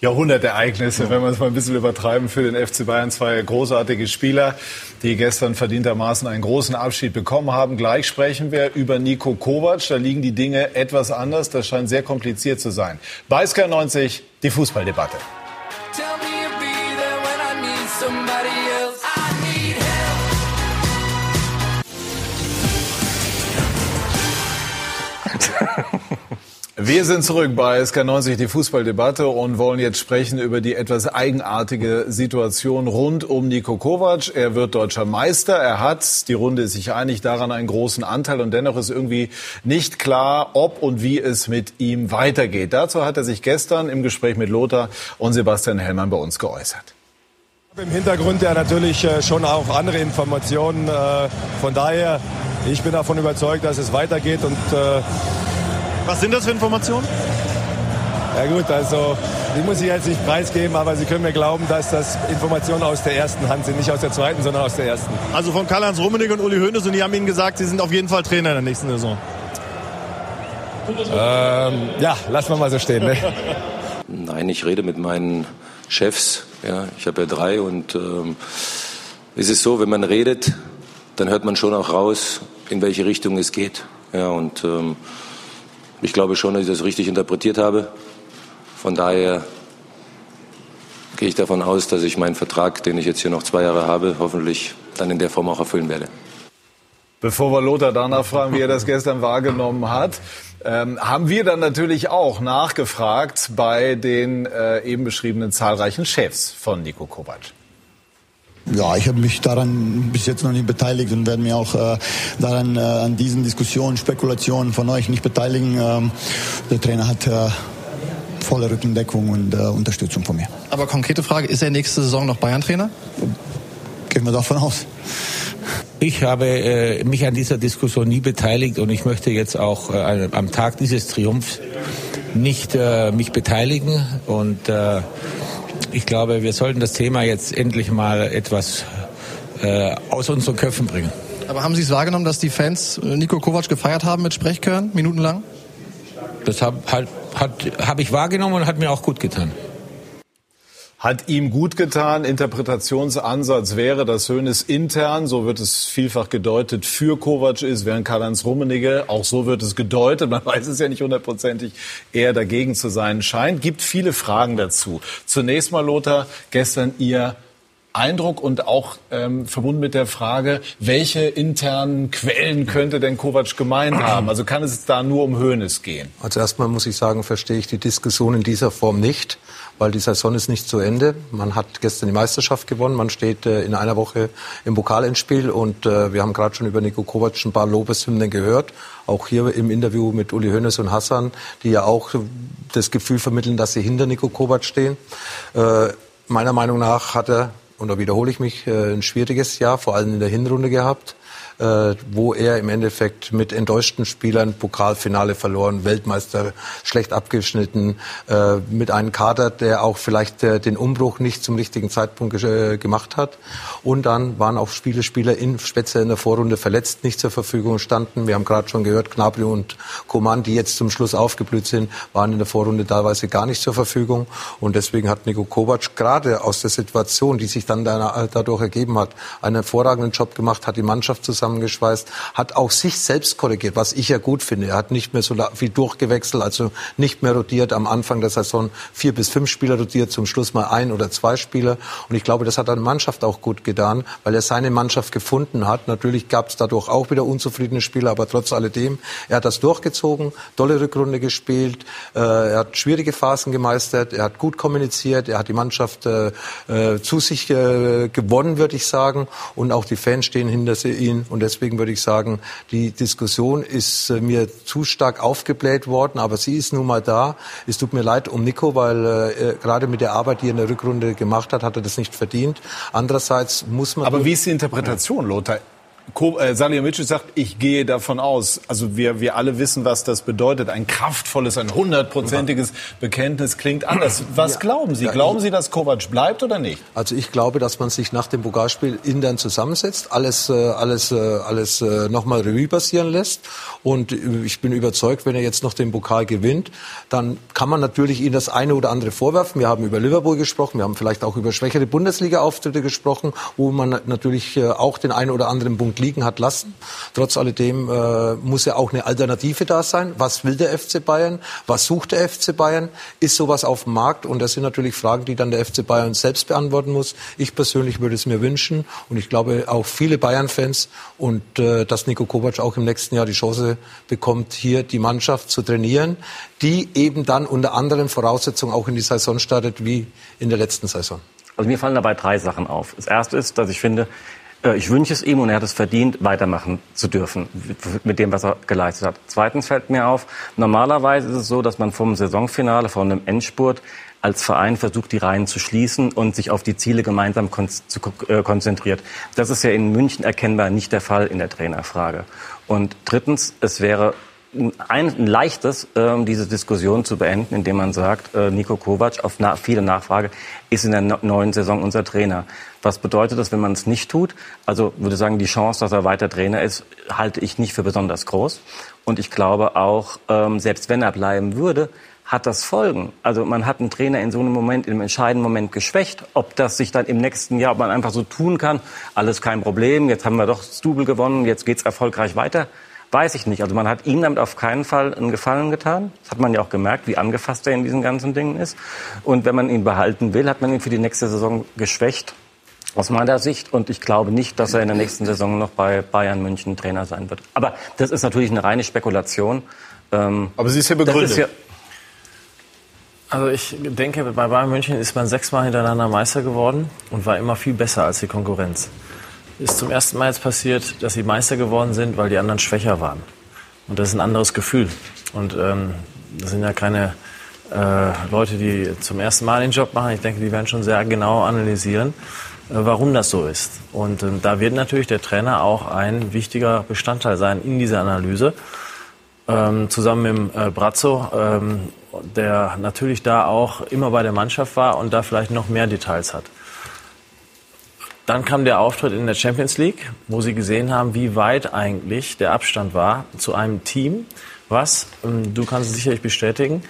Jahrhundertereignisse, wenn man es mal ein bisschen übertreiben, für den FC Bayern. Zwei großartige Spieler, die gestern verdientermaßen einen großen Abschied bekommen haben. Gleich sprechen wir über Nico Kovac. Da liegen die Dinge etwas anders. Das scheint sehr kompliziert zu sein. Bei Sky 90 die Fußballdebatte. <laughs> Wir sind zurück bei SK90, die Fußballdebatte, und wollen jetzt sprechen über die etwas eigenartige Situation rund um Niko Kovac. Er wird deutscher Meister. Er hat, die Runde ist sich einig, daran einen großen Anteil. Und dennoch ist irgendwie nicht klar, ob und wie es mit ihm weitergeht. Dazu hat er sich gestern im Gespräch mit Lothar und Sebastian Hellmann bei uns geäußert. Im Hintergrund ja natürlich äh, schon auch andere Informationen. Äh, von daher, ich bin davon überzeugt, dass es weitergeht und äh, was sind das für Informationen? Ja gut, also die muss ich jetzt nicht preisgeben, aber Sie können mir glauben, dass das Informationen aus der ersten Hand sind. Nicht aus der zweiten, sondern aus der ersten. Also von Karl-Heinz Rummenigge und Uli Hoeneß und die haben Ihnen gesagt, Sie sind auf jeden Fall Trainer in der nächsten Saison. Ähm, ja, lassen wir mal so stehen. Ne? <laughs> Nein, ich rede mit meinen Chefs. Ja, ich habe ja drei und ähm, es ist so, wenn man redet, dann hört man schon auch raus, in welche Richtung es geht. Ja, und ähm, ich glaube schon, dass ich das richtig interpretiert habe. Von daher gehe ich davon aus, dass ich meinen Vertrag, den ich jetzt hier noch zwei Jahre habe, hoffentlich dann in der Form auch erfüllen werde. Bevor wir Lothar danach fragen, wie er das gestern wahrgenommen hat, ähm, haben wir dann natürlich auch nachgefragt bei den äh, eben beschriebenen zahlreichen Chefs von Nico Kovac. Ja, ich habe mich daran bis jetzt noch nicht beteiligt und werde mich auch äh, daran äh, an diesen Diskussionen, Spekulationen von euch nicht beteiligen. Ähm, der Trainer hat äh, volle Rückendeckung und äh, Unterstützung von mir. Aber konkrete Frage, ist er nächste Saison noch Bayern-Trainer? Gehen wir davon aus. Ich habe äh, mich an dieser Diskussion nie beteiligt und ich möchte jetzt auch äh, am Tag dieses Triumphs nicht äh, mich beteiligen und äh, ich glaube, wir sollten das Thema jetzt endlich mal etwas äh, aus unseren Köpfen bringen. Aber haben Sie es wahrgenommen, dass die Fans äh, Nico Kovac gefeiert haben mit Sprechchören, minutenlang? Das habe halt, hab ich wahrgenommen und hat mir auch gut getan. Hat ihm gut getan. Interpretationsansatz wäre, dass Hönes intern, so wird es vielfach gedeutet, für Kovac ist, während Karl-Heinz Rummenigge, auch so wird es gedeutet, <laughs> man weiß es ja nicht hundertprozentig, eher dagegen zu sein scheint. Gibt viele Fragen dazu. Zunächst mal, Lothar, gestern Ihr Eindruck und auch ähm, verbunden mit der Frage, welche internen Quellen könnte denn Kovac gemeint haben? Also kann es da nur um Hönes gehen? Also erstmal muss ich sagen, verstehe ich die Diskussion in dieser Form nicht weil die Saison ist nicht zu Ende. Man hat gestern die Meisterschaft gewonnen, man steht äh, in einer Woche im Pokalendspiel und äh, wir haben gerade schon über Nico Kovac ein paar Lobeshymnen gehört, auch hier im Interview mit Uli Hoeneß und Hassan, die ja auch das Gefühl vermitteln, dass sie hinter Nico Kovac stehen. Äh, meiner Meinung nach hat er, und da wiederhole ich mich, äh, ein schwieriges Jahr, vor allem in der Hinrunde gehabt. Äh, wo er im Endeffekt mit enttäuschten Spielern Pokalfinale verloren, Weltmeister schlecht abgeschnitten, äh, mit einem Kader, der auch vielleicht äh, den Umbruch nicht zum richtigen Zeitpunkt äh, gemacht hat. Und dann waren auch viele Spieler in, speziell in der Vorrunde verletzt, nicht zur Verfügung standen. Wir haben gerade schon gehört, Gnabry und Coman, die jetzt zum Schluss aufgeblüht sind, waren in der Vorrunde teilweise gar nicht zur Verfügung. Und deswegen hat Niko Kovac gerade aus der Situation, die sich dann dadurch ergeben hat, einen hervorragenden Job gemacht, hat die Mannschaft zusammengeschweißt, hat auch sich selbst korrigiert, was ich ja gut finde. Er hat nicht mehr so viel durchgewechselt, also nicht mehr rotiert am Anfang der Saison vier bis fünf Spieler rotiert, zum Schluss mal ein oder zwei Spieler. Und ich glaube, das hat der Mannschaft auch gut getan, weil er seine Mannschaft gefunden hat. Natürlich gab es dadurch auch wieder unzufriedene Spieler, aber trotz alledem, er hat das durchgezogen, tolle Rückrunde gespielt, äh, er hat schwierige Phasen gemeistert, er hat gut kommuniziert, er hat die Mannschaft äh, äh zu sich äh, gewonnen, würde ich sagen. Und auch die Fans stehen hinter ihm. Und deswegen würde ich sagen, die Diskussion ist äh, mir zu stark aufgebläht worden, aber sie ist nun mal da. Es tut mir leid um Nico, weil äh, gerade mit der Arbeit, die er in der Rückrunde gemacht hat, hat er das nicht verdient. Andererseits muss man. Aber wie ist die Interpretation, Lothar? Äh, Salihamidzic sagt, ich gehe davon aus. Also wir, wir alle wissen, was das bedeutet. Ein kraftvolles, ein hundertprozentiges Bekenntnis klingt anders. Was ja. glauben Sie? Glauben Sie, dass Kovac bleibt oder nicht? Also ich glaube, dass man sich nach dem Pokalspiel intern zusammensetzt, alles, äh, alles, äh, alles äh, nochmal Revue passieren lässt. Und ich bin überzeugt, wenn er jetzt noch den Pokal gewinnt, dann kann man natürlich ihm das eine oder andere vorwerfen. Wir haben über Liverpool gesprochen, wir haben vielleicht auch über schwächere Bundesliga-Auftritte gesprochen, wo man natürlich auch den einen oder anderen Punkt liegen hat lassen. Trotz alledem äh, muss ja auch eine Alternative da sein. Was will der FC Bayern? Was sucht der FC Bayern? Ist sowas auf dem Markt? Und das sind natürlich Fragen, die dann der FC Bayern selbst beantworten muss. Ich persönlich würde es mir wünschen und ich glaube auch viele Bayern-Fans und äh, dass Nico Kovac auch im nächsten Jahr die Chance bekommt, hier die Mannschaft zu trainieren, die eben dann unter anderen Voraussetzungen auch in die Saison startet wie in der letzten Saison. Also mir fallen dabei drei Sachen auf. Das erste ist, dass ich finde, ich wünsche es ihm und er hat es verdient, weitermachen zu dürfen mit dem, was er geleistet hat. Zweitens fällt mir auf, normalerweise ist es so, dass man vom Saisonfinale, von einem Endspurt als Verein versucht, die Reihen zu schließen und sich auf die Ziele gemeinsam kon zu, äh, konzentriert. Das ist ja in München erkennbar nicht der Fall in der Trainerfrage. Und drittens, es wäre ein, ein leichtes, äh, diese Diskussion zu beenden, indem man sagt, äh, Nico Kovac auf na viele Nachfrage ist in der no neuen Saison unser Trainer. Was bedeutet das, wenn man es nicht tut? Also würde sagen, die Chance, dass er weiter Trainer ist, halte ich nicht für besonders groß. Und ich glaube auch, ähm, selbst wenn er bleiben würde, hat das Folgen. Also man hat einen Trainer in so einem Moment, einem entscheidenden Moment geschwächt. Ob das sich dann im nächsten Jahr, ob man einfach so tun kann, alles kein Problem, jetzt haben wir doch das Double gewonnen, jetzt geht's erfolgreich weiter, weiß ich nicht. Also man hat ihm damit auf keinen Fall einen Gefallen getan. Das hat man ja auch gemerkt, wie angefasst er in diesen ganzen Dingen ist. Und wenn man ihn behalten will, hat man ihn für die nächste Saison geschwächt aus meiner Sicht. Und ich glaube nicht, dass er in der nächsten Saison noch bei Bayern München Trainer sein wird. Aber das ist natürlich eine reine Spekulation. Ähm, Aber sie ist ja begründet. Ist ja also ich denke, bei Bayern München ist man sechsmal hintereinander Meister geworden und war immer viel besser als die Konkurrenz. Ist zum ersten Mal jetzt passiert, dass sie Meister geworden sind, weil die anderen schwächer waren. Und das ist ein anderes Gefühl. Und ähm, das sind ja keine äh, Leute, die zum ersten Mal den Job machen. Ich denke, die werden schon sehr genau analysieren, warum das so ist. Und äh, da wird natürlich der Trainer auch ein wichtiger Bestandteil sein in dieser Analyse. Ähm, zusammen mit äh, Brazzo, ähm, der natürlich da auch immer bei der Mannschaft war und da vielleicht noch mehr Details hat. Dann kam der Auftritt in der Champions League, wo sie gesehen haben, wie weit eigentlich der Abstand war zu einem Team, was, ähm, du kannst es sicherlich bestätigen,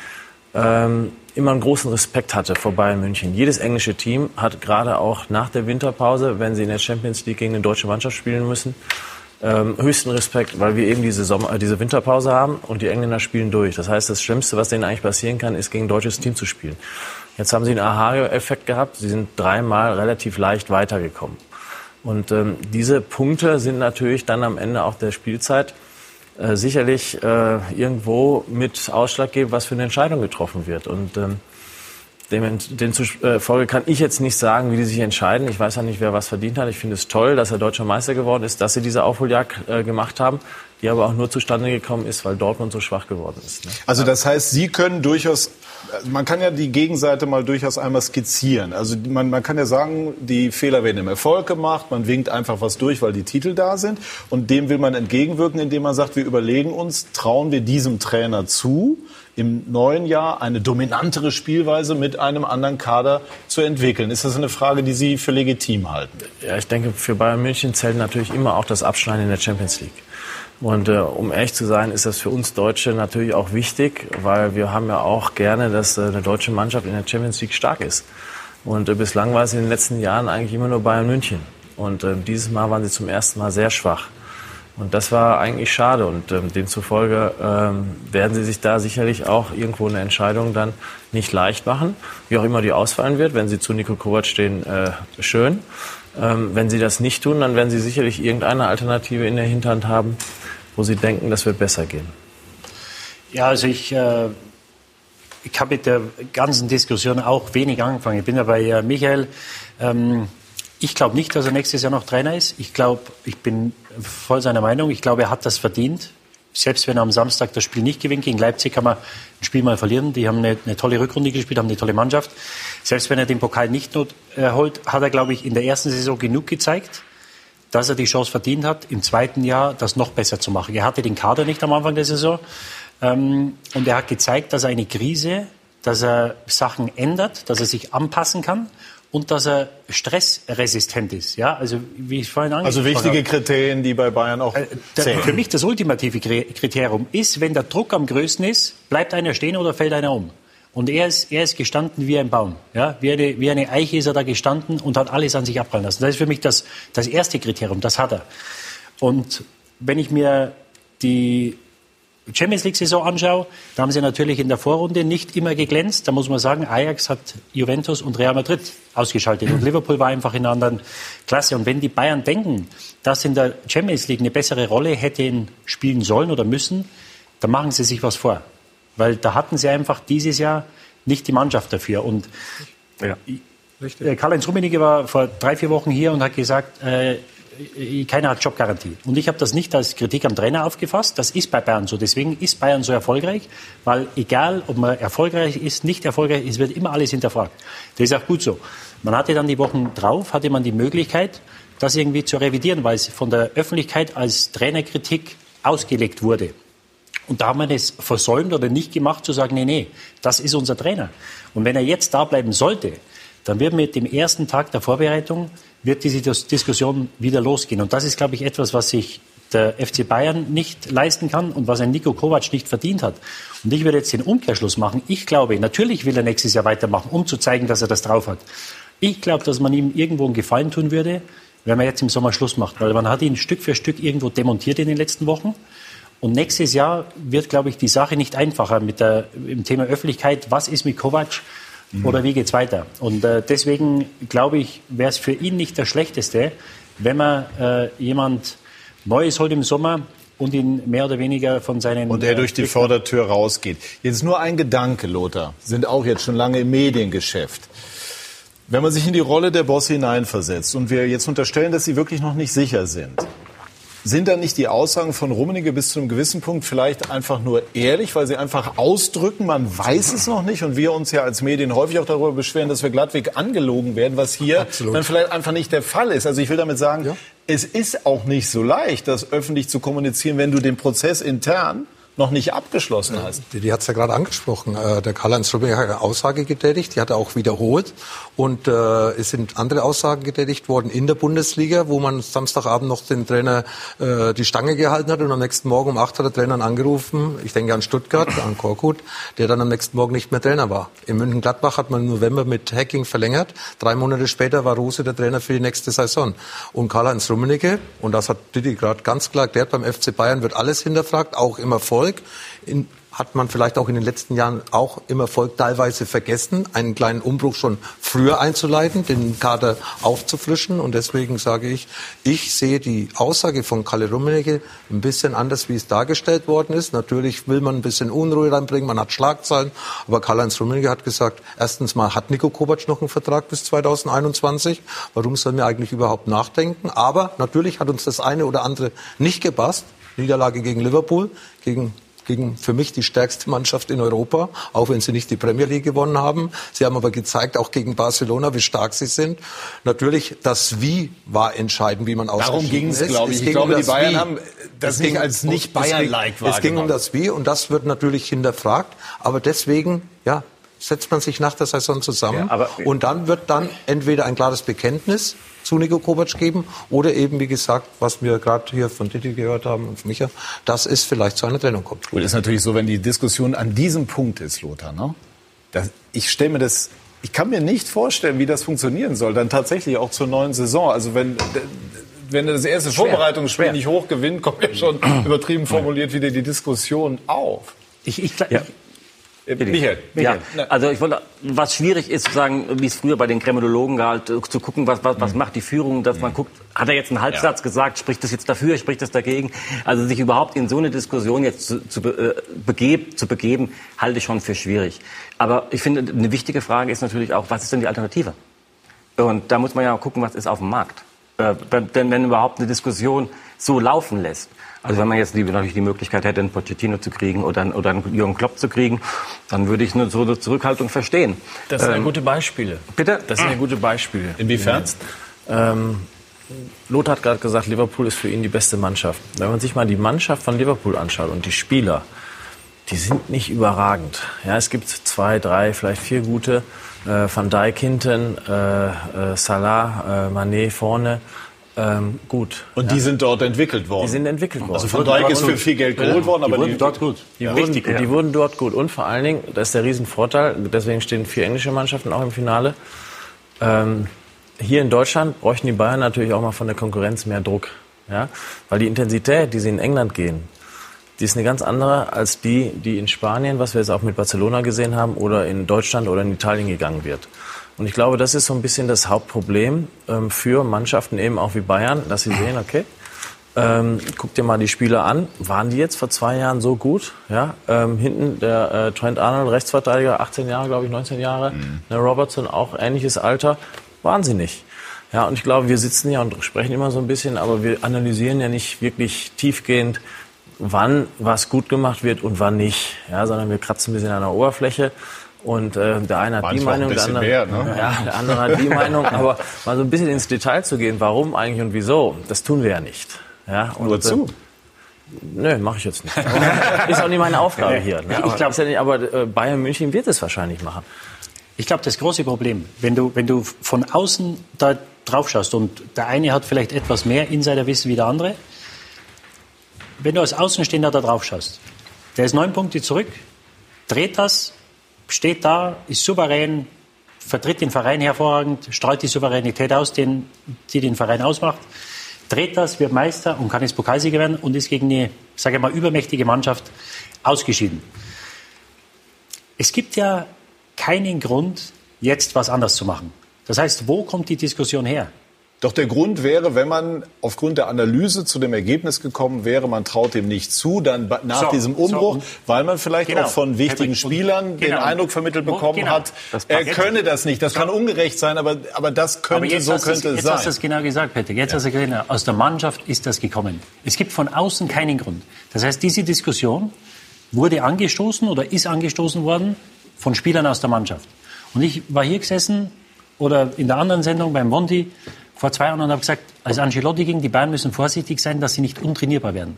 ähm, immer einen großen Respekt hatte vor Bayern München. Jedes englische Team hat gerade auch nach der Winterpause, wenn sie in der Champions League gegen eine deutsche Mannschaft spielen müssen, ähm, höchsten Respekt, weil wir eben diese, Sommer, äh, diese Winterpause haben und die Engländer spielen durch. Das heißt, das Schlimmste, was denen eigentlich passieren kann, ist gegen ein deutsches Team zu spielen. Jetzt haben sie einen Aha-Effekt gehabt. Sie sind dreimal relativ leicht weitergekommen. Und ähm, diese Punkte sind natürlich dann am Ende auch der Spielzeit sicherlich äh, irgendwo mit ausschlaggebend, was für eine Entscheidung getroffen wird. Und ähm, Demzufolge kann ich jetzt nicht sagen, wie die sich entscheiden. Ich weiß ja nicht, wer was verdient hat. Ich finde es toll, dass er deutscher Meister geworden ist, dass sie diese Aufholjagd äh, gemacht haben, die aber auch nur zustande gekommen ist, weil Dortmund so schwach geworden ist. Ne? Also das heißt, Sie können durchaus, man kann ja die Gegenseite mal durchaus einmal skizzieren. Also man, man kann ja sagen, die Fehler werden im Erfolg gemacht, man winkt einfach was durch, weil die Titel da sind. Und dem will man entgegenwirken, indem man sagt, wir überlegen uns, trauen wir diesem Trainer zu, im neuen Jahr eine dominantere Spielweise mit einem anderen Kader zu entwickeln. Ist das eine Frage, die Sie für legitim halten? Ja, ich denke, für Bayern München zählt natürlich immer auch das Abschneiden in der Champions League. Und äh, um ehrlich zu sein, ist das für uns Deutsche natürlich auch wichtig, weil wir haben ja auch gerne, dass äh, eine deutsche Mannschaft in der Champions League stark ist. Und äh, bislang war es in den letzten Jahren eigentlich immer nur Bayern München. Und äh, dieses Mal waren sie zum ersten Mal sehr schwach. Und das war eigentlich schade und ähm, demzufolge ähm, werden sie sich da sicherlich auch irgendwo eine Entscheidung dann nicht leicht machen, wie auch immer die ausfallen wird. Wenn sie zu Nico Kovac stehen, äh, schön. Ähm, wenn sie das nicht tun, dann werden sie sicherlich irgendeine Alternative in der Hinterhand haben, wo sie denken, das wird besser gehen. Ja, also ich, äh, ich habe mit der ganzen Diskussion auch wenig angefangen. Ich bin ja bei äh, Michael. Ähm, ich glaube nicht, dass er nächstes Jahr noch Trainer ist. Ich glaube, ich bin voll seiner Meinung. Ich glaube, er hat das verdient. Selbst wenn er am Samstag das Spiel nicht gewinnt, gegen Leipzig kann man ein Spiel mal verlieren. Die haben eine, eine tolle Rückrunde gespielt, haben eine tolle Mannschaft. Selbst wenn er den Pokal nicht not, äh, holt, hat er, glaube ich, in der ersten Saison genug gezeigt, dass er die Chance verdient hat, im zweiten Jahr das noch besser zu machen. Er hatte den Kader nicht am Anfang der Saison. Ähm, und er hat gezeigt, dass er eine Krise, dass er Sachen ändert, dass er sich anpassen kann und dass er stressresistent ist. Ja, also wie ich vorhin Also wichtige Kriterien, die bei Bayern auch äh, zählen. Für mich das ultimative Kriterium ist, wenn der Druck am größten ist, bleibt einer stehen oder fällt einer um. Und er ist, er ist gestanden wie ein Baum. Ja? Wie, eine, wie eine Eiche ist er da gestanden und hat alles an sich abprallen lassen. Das ist für mich das, das erste Kriterium, das hat er. Und wenn ich mir die Champions League-Saison anschaue, da haben sie natürlich in der Vorrunde nicht immer geglänzt. Da muss man sagen, Ajax hat Juventus und Real Madrid ausgeschaltet und <clears throat> Liverpool war einfach in einer anderen Klasse. Und wenn die Bayern denken, dass in der Champions League eine bessere Rolle hätten spielen sollen oder müssen, dann machen sie sich was vor. Weil da hatten sie einfach dieses Jahr nicht die Mannschaft dafür. Und ja. Äh, Karl-Heinz Rummenigge war vor drei, vier Wochen hier und hat gesagt, äh, äh, keiner hat Jobgarantie. Und ich habe das nicht als Kritik am Trainer aufgefasst. Das ist bei Bayern so. Deswegen ist Bayern so erfolgreich, weil egal, ob man erfolgreich ist, nicht erfolgreich ist, wird immer alles hinterfragt. Das ist auch gut so. Man hatte dann die Wochen drauf, hatte man die Möglichkeit, das irgendwie zu revidieren, weil es von der Öffentlichkeit als Trainerkritik ausgelegt wurde. Und da haben wir es versäumt oder nicht gemacht, zu sagen, nee, nee, das ist unser Trainer. Und wenn er jetzt da bleiben sollte, dann wird mit dem ersten Tag der Vorbereitung wird diese Diskussion wieder losgehen. Und das ist, glaube ich, etwas, was sich der FC Bayern nicht leisten kann und was ein Nico Kovac nicht verdient hat. Und ich würde jetzt den Umkehrschluss machen. Ich glaube, natürlich will er nächstes Jahr weitermachen, um zu zeigen, dass er das drauf hat. Ich glaube, dass man ihm irgendwo einen Gefallen tun würde, wenn man jetzt im Sommer Schluss macht, weil man hat ihn Stück für Stück irgendwo demontiert in den letzten Wochen. Und nächstes Jahr wird, glaube ich, die Sache nicht einfacher mit der, im Thema Öffentlichkeit. Was ist mit Kovac? Mhm. Oder wie geht's weiter? Und äh, deswegen glaube ich, wäre es für ihn nicht das Schlechteste, wenn man äh, jemand Neues holt im Sommer und ihn mehr oder weniger von seinen... Und er durch die Vordertür rausgeht. Jetzt nur ein Gedanke, Lothar. Sind auch jetzt schon lange im Mediengeschäft. Wenn man sich in die Rolle der Bosse hineinversetzt und wir jetzt unterstellen, dass sie wirklich noch nicht sicher sind, sind da nicht die Aussagen von Rummenigge bis zu einem gewissen Punkt vielleicht einfach nur ehrlich, weil sie einfach ausdrücken, man weiß es noch nicht und wir uns ja als Medien häufig auch darüber beschweren, dass wir glattweg angelogen werden, was hier Absolut. dann vielleicht einfach nicht der Fall ist. Also ich will damit sagen, ja. es ist auch nicht so leicht, das öffentlich zu kommunizieren, wenn du den Prozess intern noch nicht abgeschlossen hast. Die, die hat es ja gerade angesprochen. Äh, der Karl-Heinz Rummenigge hat eine Aussage getätigt, die hat er auch wiederholt. Und äh, es sind andere Aussagen getätigt worden in der Bundesliga, wo man Samstagabend noch den Trainer äh, die Stange gehalten hat und am nächsten Morgen um acht hat der Trainer angerufen, ich denke an Stuttgart, an Korkut, der dann am nächsten Morgen nicht mehr Trainer war. In München-Gladbach hat man im November mit Hacking verlängert. Drei Monate später war Rose der Trainer für die nächste Saison. Und Karl-Heinz Rummenigge, und das hat Didi gerade ganz klar erklärt, beim FC Bayern wird alles hinterfragt, auch im Erfolg. In, hat man vielleicht auch in den letzten Jahren auch im Erfolg teilweise vergessen, einen kleinen Umbruch schon früher einzuleiten, den Kader aufzufrischen. Und deswegen sage ich, ich sehe die Aussage von Kalle Rummenigge ein bisschen anders, wie es dargestellt worden ist. Natürlich will man ein bisschen Unruhe reinbringen, man hat Schlagzeilen. Aber Karl-Heinz Rummenigge hat gesagt, erstens mal hat Nico Kovac noch einen Vertrag bis 2021. Warum sollen wir eigentlich überhaupt nachdenken? Aber natürlich hat uns das eine oder andere nicht gepasst. Niederlage gegen Liverpool, gegen gegen für mich die stärkste Mannschaft in Europa, auch wenn sie nicht die Premier League gewonnen haben. Sie haben aber gezeigt, auch gegen Barcelona, wie stark sie sind. Natürlich, das Wie war entscheidend, wie man ausgeschieden Darum ging es, glaube ich. Es Ich glaube, um die Bayern Wie. haben das Es nicht ging- als nicht es ging- Bayern-like Es ging um das Wie und das wird natürlich hinterfragt. Aber deswegen, ja, setzt man sich nach der Saison zusammen Ja, aber- und dann wird dann entweder ein klares Bekenntnis zu Nico Kovac geben oder eben, wie gesagt, was wir gerade hier von Titi gehört haben und von Micha, dass es vielleicht zu einer Trennung kommt. Gut, ist natürlich so, wenn die Diskussion an diesem Punkt ist, Lothar. Ne? Das, ich stelle mir das, ich kann mir nicht vorstellen, wie das funktionieren soll, dann tatsächlich auch zur neuen Saison. Also wenn, wenn das erste Schwer, Vorbereitungsspiel schwer. nicht hoch gewinnt, kommt ja schon <clears throat> übertrieben formuliert wieder die Diskussion auf. Ich, ich, Ja. Äh, Michael, Ja, Michael. also ich wollte, was schwierig ist, zu sagen, wie es früher bei den Kriminologen galt, äh, zu gucken, was, was, was macht die Führung, dass man guckt, hat er jetzt einen Halbsatz gesagt, spricht das jetzt dafür, spricht das dagegen? Also sich überhaupt in so eine Diskussion jetzt zu, zu, äh, begeb, zu begeben, halte ich schon für schwierig. Aber ich finde, eine wichtige Frage ist natürlich auch, was ist denn die Alternative? Und da muss man ja auch gucken, was ist auf dem Markt. Äh, denn wenn überhaupt eine Diskussion so laufen lässt, also wenn man jetzt die, natürlich die Möglichkeit hätte, einen Pochettino zu kriegen oder, einen- oder einen Jürgen Klopp zu kriegen, dann würde ich eine, so eine Zurückhaltung verstehen. Das sind ja Ähm, gute Beispiele. Bitte? Das sind ja gute Beispiele. Inwiefern? Ähm, Lothar hat gerade gesagt, Liverpool ist für ihn die beste Mannschaft. Wenn man sich mal die Mannschaft von Liverpool anschaut und die Spieler, die sind nicht überragend. Ja, es gibt zwei, drei, vielleicht vier gute. Äh, Van Dijk hinten, äh, äh, Salah, äh, Mané vorne. Ähm, gut. Und die sind dort entwickelt worden. Die sind entwickelt worden. Also Van Dijk ist für viel Geld geholt worden, aber die, gut. Die, wurden, die wurden dort gut. Und vor allen Dingen, das ist der Riesenvorteil, deswegen stehen vier englische Mannschaften auch im Finale. Ähm, hier in Deutschland bräuchten die Bayern natürlich auch mal von der Konkurrenz mehr Druck. Ja? Weil die Intensität, die sie in England gehen, die ist eine ganz andere als die, die in Spanien, was wir jetzt auch mit Barcelona gesehen haben, oder in Deutschland oder in Italien gegangen wird. Und ich glaube, das ist so ein bisschen das Hauptproblem ähm, für Mannschaften eben auch wie Bayern, dass sie sehen, okay, ähm, guck dir mal die Spieler an. Waren die jetzt vor zwei Jahren so gut? Ja, ähm, hinten der äh, Trent Arnold, Rechtsverteidiger, 18 Jahre, glaube ich, 19 Jahre. Ne, Robertson auch ähnliches Alter. Waren sie nicht. Ja, und ich glaube, wir sitzen ja und sprechen immer so ein bisschen, aber wir analysieren ja nicht wirklich tiefgehend, wann was gut gemacht wird und wann nicht. Ja, sondern wir kratzen ein bisschen an der Oberfläche. Und äh, der eine hat die Manchmal Meinung, der andere, mehr, ne? ja, der andere hat die <laughs> Meinung. Aber mal so ein bisschen ins Detail zu gehen, warum eigentlich und wieso, das tun wir ja nicht. Ja, und, Nur zu. Äh, nö, mache ich jetzt nicht. <laughs> ist auch nicht meine Aufgabe hier. Ne? Ich Aber, glaub- ist ja nicht, aber äh, Bayern München wird es wahrscheinlich machen. Ich glaube, das große Problem, wenn du, wenn du von außen da drauf schaust und der eine hat vielleicht etwas mehr Insiderwissen wie der andere, wenn du als Außenstehender da drauf schaust, der ist neun Punkte zurück, dreht das, steht da, ist souverän, vertritt den Verein hervorragend, strahlt die Souveränität aus, den, die den Verein ausmacht, dreht das, wird Meister und kann jetzt Pokalsieger werden und ist gegen eine, sage ich mal, übermächtige Mannschaft ausgeschieden. Es gibt ja keinen Grund, jetzt was anders zu machen. Das heißt, wo kommt die Diskussion her? Doch der Grund wäre, wenn man aufgrund der Analyse zu dem Ergebnis gekommen wäre, man traut dem nicht zu, dann nach So, diesem so, Umbruch, und- weil man vielleicht Genau. auch von wichtigen Spielern den genau. Eindruck vermittelt bekommen genau. hat, er könne das nicht. Das kann ungerecht sein, aber, aber das Aber könnte, jetzt so könnte es jetzt hast du sein. es genau gesagt, Peter. Jetzt hast du gesagt, aus der Mannschaft ist das gekommen. Es gibt von außen keinen Grund. Das heißt, diese Diskussion wurde angestoßen oder ist angestoßen worden von Spielern aus der Mannschaft. Und ich war hier gesessen oder in der anderen Sendung beim Monti vor zwei Jahren und habe gesagt, als Ancelotti ging, die Bayern müssen vorsichtig sein, dass sie nicht untrainierbar werden.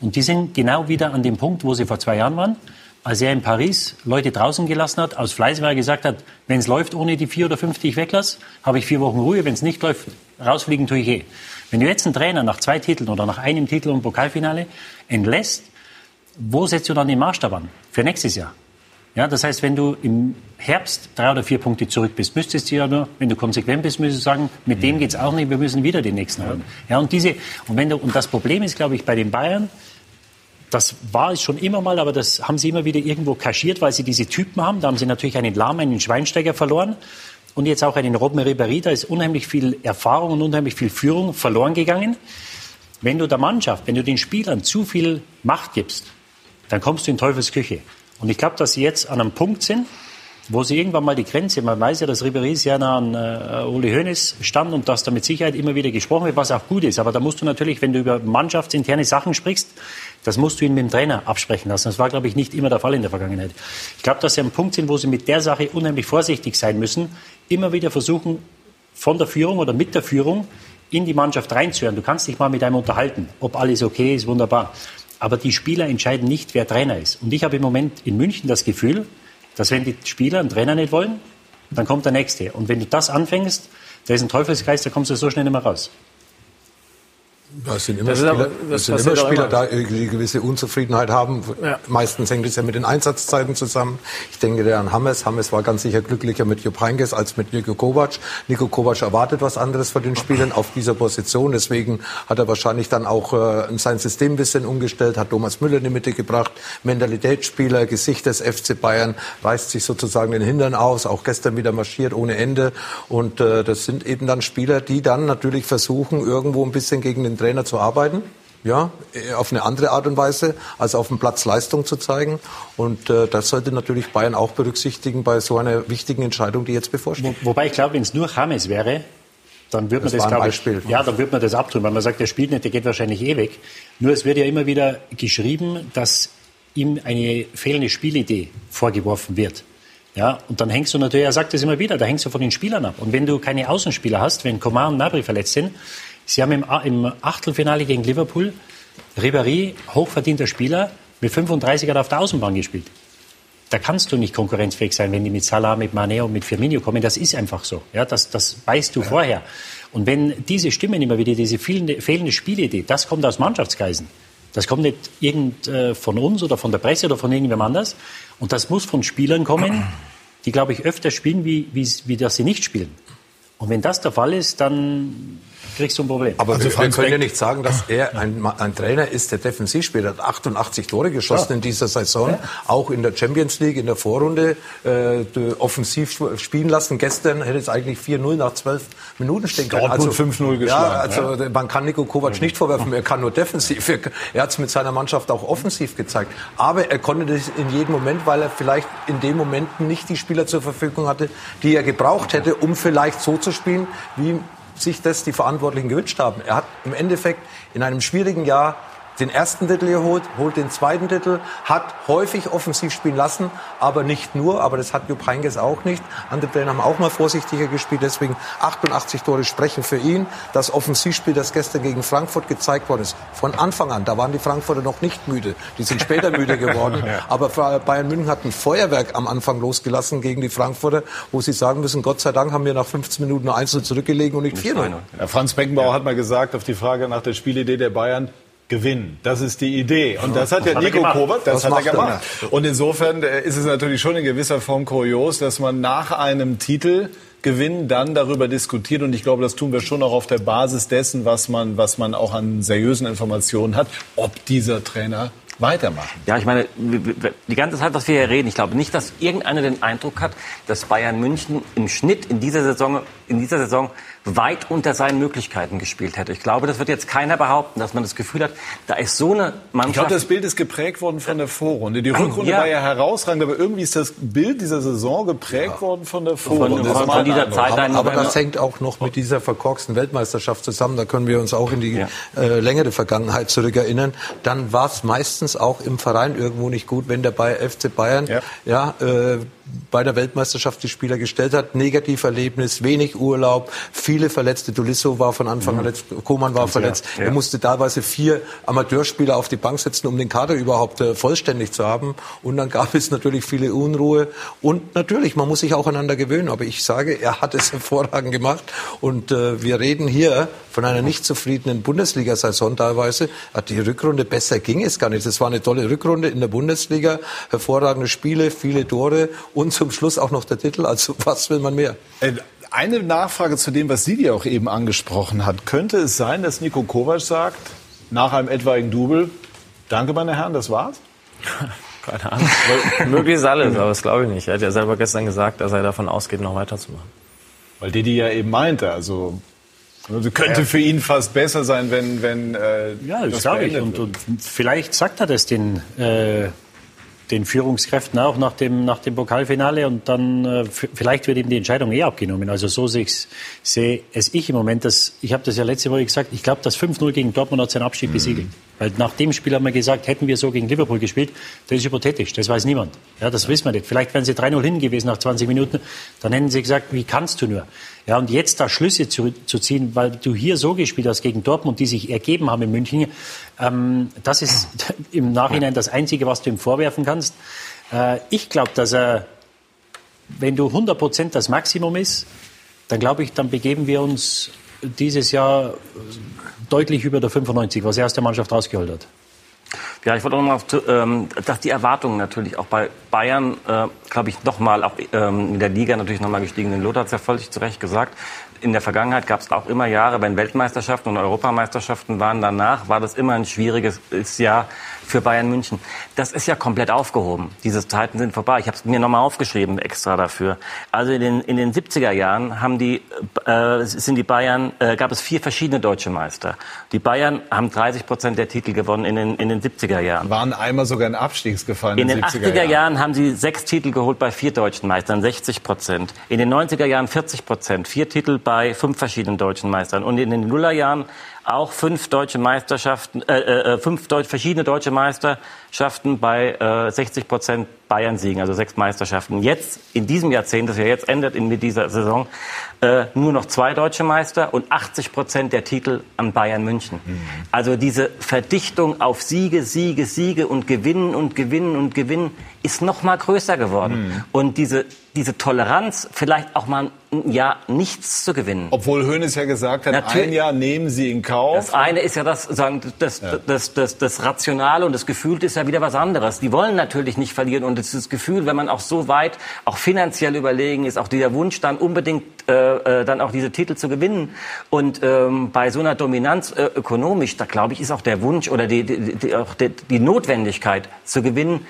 Und die sind genau wieder an dem Punkt, wo sie vor zwei Jahren waren, als er in Paris Leute draußen gelassen hat, aus Fleiß, weil er gesagt hat, wenn es läuft ohne die vier oder fünf, die ich weglasse, habe ich vier Wochen Ruhe, wenn es nicht läuft, rausfliegen tue ich eh. Wenn du jetzt einen Trainer nach zwei Titeln oder nach einem Titel und Pokalfinale entlässt, wo setzt du dann den Maßstab an für nächstes Jahr? Ja, das heißt, wenn du im Herbst drei oder vier Punkte zurück bist, müsstest du ja nur, wenn du konsequent bist, müsstest du sagen, mit dem geht's auch nicht, wir müssen wieder den nächsten holen. Ja, und diese, und wenn du, und das Problem ist, glaube ich, bei den Bayern, das war es schon immer mal, aber das haben sie immer wieder irgendwo kaschiert, weil sie diese Typen haben. Da haben sie natürlich einen Lahm, einen Schweinsteiger verloren und jetzt auch einen Robben Ribéry. Da ist unheimlich viel Erfahrung und unheimlich viel Führung verloren gegangen. Wenn du der Mannschaft, wenn du den Spielern zu viel Macht gibst, dann kommst du in Teufels Küche. Und ich glaube, dass sie jetzt an einem Punkt sind, wo sie irgendwann mal die Grenze, man weiß ja, dass Ribéry sehr nah an äh, Uli Hoeneß stand und dass da mit Sicherheit immer wieder gesprochen wird, was auch gut ist. Aber da musst du natürlich, wenn du über mannschaftsinterne Sachen sprichst, das musst du ihn mit dem Trainer absprechen lassen. Das war, glaube ich, nicht immer der Fall in der Vergangenheit. Ich glaube, dass sie am Punkt sind, wo sie mit der Sache unheimlich vorsichtig sein müssen, immer wieder versuchen, von der Führung oder mit der Führung in die Mannschaft reinzuhören. Du kannst dich mal mit einem unterhalten, ob alles okay ist, wunderbar. Aber die Spieler entscheiden nicht, wer Trainer ist. Und ich habe im Moment in München das Gefühl, dass wenn die Spieler einen Trainer nicht wollen, dann kommt der nächste. Und wenn du das anfängst, da ist ein Teufelsgeist, da kommst du so schnell nicht mehr raus. Da sind immer das Spieler, aber, das sind immer Spieler da, die gewisse Unzufriedenheit haben. Ja. Meistens hängt es ja mit den Einsatzzeiten zusammen. Ich denke der an Hammes. Hammes war ganz sicher glücklicher mit Jupp Heynckes als mit Niko Kovac. Niko Kovac erwartet was anderes von den Spielern auf dieser Position. Deswegen hat er wahrscheinlich dann auch äh, sein System ein bisschen umgestellt, hat Thomas Müller in die Mitte gebracht. Mentalitätsspieler, Gesicht des FC Bayern, reißt sich sozusagen den Hintern aus. Auch gestern wieder marschiert ohne Ende. Und äh, das sind eben dann Spieler, die dann natürlich versuchen, irgendwo ein bisschen gegen den Trainer zu arbeiten. Ja, auf eine andere Art und Weise, als auf dem Platz Leistung zu zeigen. Und äh, das sollte natürlich Bayern auch berücksichtigen bei so einer wichtigen Entscheidung, die jetzt bevorsteht. Wo, wobei ich glaube, wenn es nur James wäre, dann würde man das, das glaube ich, ja, dann würde man das abtun, weil man sagt, der spielt nicht, der geht wahrscheinlich eh weg. Nur es wird ja immer wieder geschrieben, dass ihm eine fehlende Spielidee vorgeworfen wird. Ja, und dann hängst du natürlich, er sagt es immer wieder, da hängst du von den Spielern ab. Und wenn du keine Außenspieler hast, wenn Coman und Nabri verletzt sind, Sie haben im, im Achtelfinale gegen Liverpool Ribéry, hochverdienter Spieler, mit 35 hat er auf der Außenbahn gespielt. Da kannst du nicht konkurrenzfähig sein, wenn die mit Salah, mit Mane und mit Firmino kommen. Das ist einfach so. Ja, das, das weißt du ja. vorher. Und wenn diese Stimmen immer wieder, diese fehlende, fehlende Spielidee, das kommt aus Mannschaftskreisen. Das kommt nicht irgend äh, von uns oder von der Presse oder von irgendwem anders. Und das muss von Spielern kommen, die, glaube ich, öfter spielen, wie, wie, wie dass sie nicht spielen. Und wenn das der Fall ist, dann kriegst du ein Problem. Aber also wir, wir können ja nicht sagen, dass <laughs> er ein, ein Trainer ist, der defensiv spielt. Er hat 88 Tore geschossen ja. in dieser Saison, ja. auch in der Champions League, in der Vorrunde, äh, offensiv spielen lassen. Gestern hätte es eigentlich 4-0 nach 12 Minuten stehen können. Also 5-0 geschlagen. Ja, also ja. man kann Nico Kovac nicht vorwerfen, er kann nur defensiv. Er hat es mit seiner Mannschaft auch offensiv gezeigt. Aber er konnte das in jedem Moment, weil er vielleicht in dem Moment nicht die Spieler zur Verfügung hatte, die er gebraucht hätte, um vielleicht so zu spielen, wie sich das die Verantwortlichen gewünscht haben. Er hat im Endeffekt in einem schwierigen Jahr den ersten Titel geholt, holt den zweiten Titel, hat häufig offensiv spielen lassen, aber nicht nur, aber das hat Jupp Heynckes auch nicht. Andere Trainer haben auch mal vorsichtiger gespielt, deswegen 88 Tore sprechen für ihn. Das Offensivspiel, das gestern gegen Frankfurt gezeigt worden ist, von Anfang an, da waren die Frankfurter noch nicht müde, die sind später müde <laughs> geworden, aber Bayern München hat ein Feuerwerk am Anfang losgelassen gegen die Frankfurter, wo sie sagen müssen, Gott sei Dank haben wir nach 15 Minuten nur einzeln zurückgelegen und nicht 4-0. Franz Beckenbauer ja. hat mal gesagt auf die Frage nach der Spielidee der Bayern, gewinnen. Das ist die Idee. Und das hat ja Nico Kovac, das, hat er gemacht. Und insofern äh, ist es natürlich schon in gewisser Form kurios, dass man nach einem Titel Gewinn dann darüber diskutiert. Und ich glaube, das tun wir schon auch auf der Basis dessen, was man, was man auch an seriösen Informationen hat, ob dieser Trainer weitermachen. Ja, ich meine, die ganze Zeit, was wir hier reden, ich glaube nicht, dass irgendeiner den Eindruck hat, dass Bayern München im Schnitt in dieser Saison, in dieser Saison weit unter seinen Möglichkeiten gespielt hätte. Ich glaube, das wird jetzt keiner behaupten, dass man das Gefühl hat, da ist so eine Mannschaft. Ich glaube, das Bild ist geprägt worden von der Vorrunde. Die Rückrunde ja. war ja herausragend, aber irgendwie ist das Bild dieser Saison geprägt ja. worden von der Vorrunde. Von, von dieser Zeit aber, aber das hängt auch noch mit dieser verkorksten Weltmeisterschaft zusammen. Da können wir uns auch in die ja. äh, längere Vergangenheit zurückerinnern. Dann war es meistens auch im Verein irgendwo nicht gut, wenn der FC Bayern ja, äh, bei der Weltmeisterschaft die Spieler gestellt hat. Negativerlebnis, wenig Urlaub, viele Verletzte. Dulisso war von Anfang an verletzt, Koman war verletzt. Ja. Er musste teilweise vier Amateurspieler auf die Bank setzen, um den Kader überhaupt äh, vollständig zu haben. Und dann gab es natürlich viele Unruhe. Und natürlich, man muss sich auch einander gewöhnen. Aber ich sage, er hat es <laughs> hervorragend gemacht. Und äh, wir reden hier von einer nicht zufriedenen Bundesliga-Saison teilweise. Die Rückrunde besser ging es gar nicht. Es war eine tolle Rückrunde in der Bundesliga, hervorragende Spiele, viele Tore und zum Schluss auch noch der Titel. Also was will man mehr? Äh, eine Nachfrage zu dem, was Sidi auch eben angesprochen hat. Könnte es sein, dass Nico Kovac sagt, nach einem etwaigen Double, Danke, meine Herren, das war's. <laughs> Keine Ahnung. Möglich ist alles, aber das glaube ich nicht. Er hat ja selber gestern gesagt, dass er davon ausgeht, noch weiterzumachen. Weil Didi ja eben meinte, also also könnte für ihn fast besser sein, wenn, wenn äh, ja, das, das glaube ich. Und, und, vielleicht sagt er das den, äh, den Führungskräften auch nach dem, nach dem Pokalfinale und dann äh, vielleicht wird ihm die Entscheidung eh abgenommen. Also so sehe es ich im Moment. Dass, ich habe das ja letzte Woche gesagt, ich glaube, das 5-0 gegen Dortmund hat seinen Abschied mhm. besiegelt. Weil nach dem Spiel haben wir gesagt, hätten wir so gegen Liverpool gespielt, das ist hypothetisch, das weiß niemand. Ja, das ja. wissen wir nicht. Vielleicht wären sie 3-0 hin gewesen nach 20 Minuten, dann hätten sie gesagt, wie kannst du nur? Ja, und jetzt da Schlüsse zu, zu ziehen, weil du hier so gespielt hast gegen Dortmund, die sich ergeben haben in München, ähm, das ist <laughs> im Nachhinein das Einzige, was du ihm vorwerfen kannst. Äh, ich glaube, dass er, wenn du 100 Prozent das Maximum ist, dann glaube ich, dann begeben wir uns dieses Jahr deutlich über der 95, was er aus der Mannschaft rausgeholt hat. Ja, ich wollte auch noch mal, ähm, dass die Erwartungen natürlich auch bei Bayern, äh, glaube ich, nochmal auch ähm, in der Liga natürlich nochmal gestiegen sind. Lothar hat es ja völlig zu Recht gesagt. In der Vergangenheit gab es auch immer Jahre, wenn Weltmeisterschaften und Europameisterschaften waren, danach war das immer ein schwieriges Jahr für Bayern München. Das ist ja komplett aufgehoben. Diese Zeiten sind vorbei. Ich habe es mir nochmal aufgeschrieben extra dafür. Also in den, in den 70er Jahren haben die, äh, sind die Bayern, äh, gab es vier verschiedene deutsche Meister. Die Bayern haben 30 Prozent der Titel gewonnen in den, in den 70er Jahren. Waren einmal sogar in Abstiegsgefallen in den 80er Jahren. Jahren haben sie sechs Titel geholt bei vier deutschen Meistern, 60 Prozent. In den 90er Jahren 40 Prozent, vier Titel bei fünf verschiedenen deutschen Meistern. Und in den Nullerjahren auch fünf deutsche Meisterschaften, äh, äh, äh fünf Deu verschiedene deutsche Meisterschaften bei äh, 60 Prozent Bayern-Siegen, also sechs Meisterschaften. Jetzt, in diesem Jahrzehnt, das ja jetzt endet in dieser Saison, äh, nur noch zwei deutsche Meister und 80 Prozent der Titel an Bayern München. Mhm. Also diese Verdichtung auf Siege, Siege, Siege und Gewinnen und Gewinnen und Gewinnen ist noch mal größer geworden. Mhm. Und diese, diese Toleranz, vielleicht auch mal ein Jahr nichts zu gewinnen. Obwohl Hönes ja gesagt hat, Natürlich, ein Jahr nehmen Sie in Kauf. Das eine ist ja das, sagen, das, ja. das, das, das Rationale und das Gefühlte ist ja wieder was anderes. Die wollen natürlich nicht verlieren und das Gefühl, wenn man auch so weit, auch finanziell überlegen ist, auch dieser Wunsch dann unbedingt äh, äh, dann auch diese Titel zu gewinnen. Und ähm, bei so einer Dominanz äh, ökonomisch, da glaube ich, ist auch der Wunsch oder die, die, die, auch die, die Notwendigkeit zu gewinnen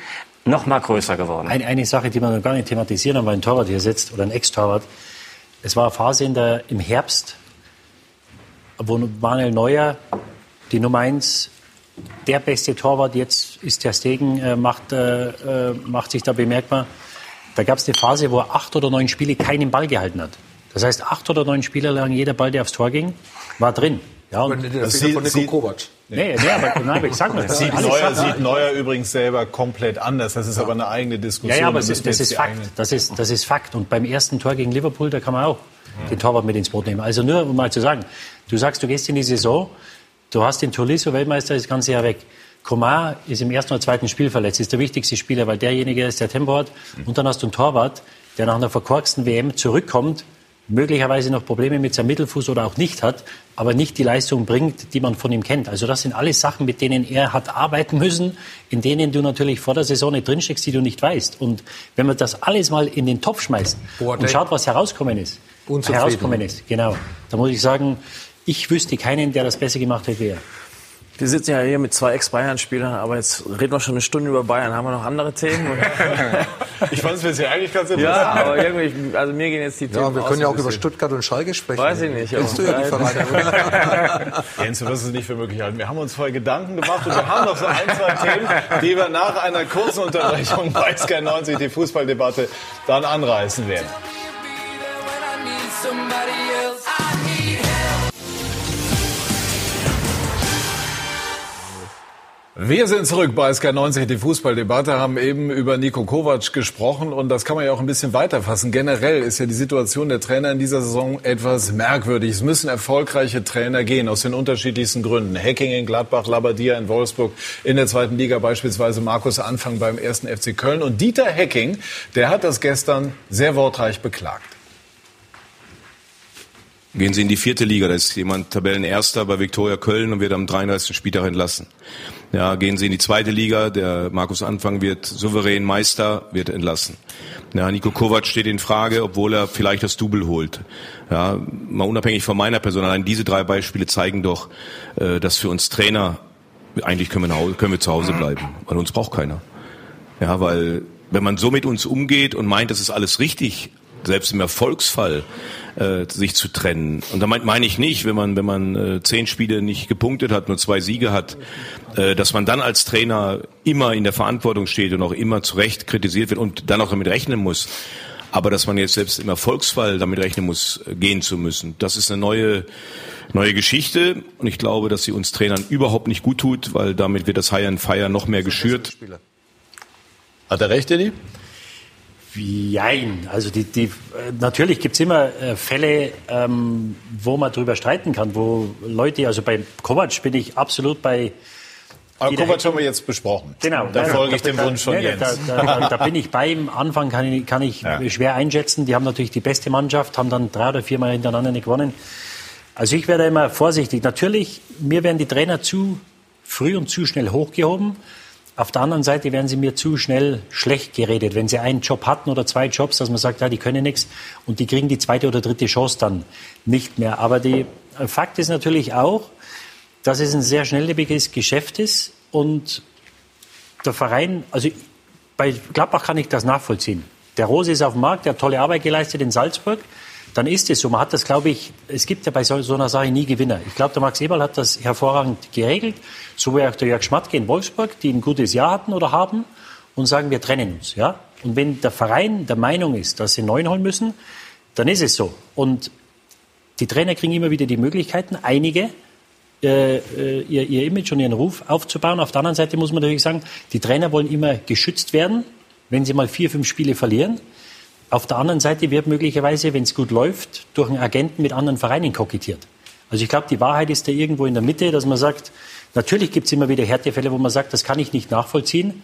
noch mal größer geworden. Eine, eine Sache, die man noch gar nicht thematisieren weil ein Torwart hier sitzt oder ein Ex-Torwart. Es war eine Phase in der, im Herbst, wo Manuel Neuer die Nummer eins, der beste Torwart, jetzt ist der Stegen, äh, macht, äh, äh, macht sich da bemerkbar. Da gab es eine Phase, wo er acht oder neun Spiele keinen Ball gehalten hat. Das heißt, acht oder neun Spiele lang jeder Ball, der aufs Tor ging, war drin. Ja, und das sieht, von Nico Kovac. Nee, nee, aber, nein, aber ich sag mal, das sieht Neuer, sieht Neuer übrigens selber komplett anders. Das ist ja. aber eine eigene Diskussion. Ja, ja aber das, ist, das ist Fakt. Das ist, das ist Fakt. Und beim ersten Tor gegen Liverpool, da kann man auch mhm. den Torwart mit ins Boot nehmen. Also nur, um mal zu sagen, du sagst, du gehst in die Saison, du hast den Tolisso Weltmeister das ganze Jahr weg. Komar ist im ersten oder zweiten Spiel verletzt, ist der wichtigste Spieler, weil derjenige ist, der Tempo hat. Mhm. Und dann hast du einen Torwart, der nach einer verkorksten WM zurückkommt, möglicherweise noch Probleme mit seinem Mittelfuß oder auch nicht hat, aber nicht die Leistung bringt, die man von ihm kennt. Also das sind alles Sachen, mit denen er hat arbeiten müssen, in denen du natürlich vor der Saison nicht drinsteckst, die du nicht weißt. Und wenn man das alles mal in den Topf schmeißt Boah, und schaut, was herauskommen ist, herauskommen ist, genau, da muss ich sagen, ich wüsste keinen, der das besser gemacht hätte wie er. Wir sitzen ja hier mit zwei Ex-Bayern-Spielern, aber jetzt reden wir schon eine Stunde über Bayern. Haben wir noch andere Themen? <laughs> ich fand es bisher eigentlich ganz interessant. Ja, aber irgendwie, also mir gehen jetzt die Themen Ja, wir können ja auch über Stuttgart und Schalke sprechen. Weiß ich nicht. Kennst du ja die Vereine. <laughs> <laughs> Jens, du wirst es nicht für möglich halten. Wir haben uns vorher Gedanken gemacht und wir haben noch so ein, zwei Themen, die wir nach einer kurzen Unterbrechung bei Sky 90, die Fußballdebatte, dann anreißen werden. Wir sind zurück bei SK90, die Fußballdebatte, haben eben über Nico Kovac gesprochen und das kann man ja auch ein bisschen weiterfassen. Generell ist ja die Situation der Trainer in dieser Saison etwas merkwürdig. Es müssen erfolgreiche Trainer gehen, aus den unterschiedlichsten Gründen. Hacking in Gladbach, Labadia in Wolfsburg, in der zweiten Liga beispielsweise Markus Anfang beim ersten FC Köln. Und Dieter Hacking, der hat das gestern sehr wortreich beklagt. Gehen Sie in die vierte Liga, da ist jemand Tabellenerster bei Viktoria Köln und wird am 33. Spieltag entlassen. Ja, gehen Sie in die zweite Liga, der Markus Anfang wird souverän Meister, wird entlassen. Ja, Nico Kovac steht in Frage, obwohl er vielleicht das Double holt. Ja, mal unabhängig von meiner Person, allein diese drei Beispiele zeigen doch, äh, dass für uns Trainer eigentlich können wir, Hause, können wir zu Hause bleiben, weil uns braucht keiner. Ja, weil wenn man so mit uns umgeht und meint, das ist alles richtig, selbst im Erfolgsfall, äh, sich zu trennen. Und damit meine ich nicht, wenn man, wenn man äh, zehn Spiele nicht gepunktet hat, nur zwei Siege hat, äh, dass man dann als Trainer immer in der Verantwortung steht und auch immer zu Recht kritisiert wird und dann auch damit rechnen muss. Aber dass man jetzt selbst im Erfolgsfall damit rechnen muss, äh, gehen zu müssen, das ist eine neue, neue Geschichte. Und ich glaube, dass sie uns Trainern überhaupt nicht gut tut, weil damit wird das High and Fire noch mehr geschürt. Hat er recht, Eddie? Jein. Also die, die, natürlich gibt's immer äh, Fälle, ähm, wo man drüber streiten kann, wo Leute, also bei Kovac bin ich absolut bei. Aber Kovac haben wir jetzt besprochen. Genau. Da folge ich dem Wunsch von Jens. Da, da, da, bin ich bei. Am Anfang kann ich, kann ich Ja. schwer einschätzen. Die haben natürlich die beste Mannschaft, haben dann drei oder viermal hintereinander nicht gewonnen. Also ich werde immer vorsichtig. Natürlich, mir werden die Trainer zu früh und zu schnell hochgehoben. Auf der anderen Seite werden sie mir zu schnell schlecht geredet, wenn sie einen Job hatten oder zwei Jobs, dass man sagt, ja, die können nichts und die kriegen die zweite oder dritte Chance dann nicht mehr. Aber die äh, Fakt ist natürlich auch, dass es ein sehr schnelllebiges Geschäft ist und der Verein, also bei Gladbach kann ich das nachvollziehen. Der Rose ist auf dem Markt, der hat tolle Arbeit geleistet in Salzburg. Dann ist es so. Man hat das, glaube ich, es gibt ja bei so, so einer Sache nie Gewinner. Ich glaube, der Max Eberl hat das hervorragend geregelt, so wie auch der Jörg Schmatke in Wolfsburg, die ein gutes Jahr hatten oder haben und sagen, wir trennen uns. Ja? Und wenn der Verein der Meinung ist, dass sie neuen holen müssen, dann ist es so. Und die Trainer kriegen immer wieder die Möglichkeiten, einige äh, äh, ihr, ihr Image und ihren Ruf aufzubauen. Auf der anderen Seite muss man natürlich sagen, die Trainer wollen immer geschützt werden, wenn sie mal vier, fünf Spiele verlieren. Auf der anderen Seite wird möglicherweise, wenn es gut läuft, durch einen Agenten mit anderen Vereinen kokettiert. Also ich glaube, die Wahrheit ist da irgendwo in der Mitte, dass man sagt, natürlich gibt es immer wieder Härtefälle, wo man sagt, das kann ich nicht nachvollziehen.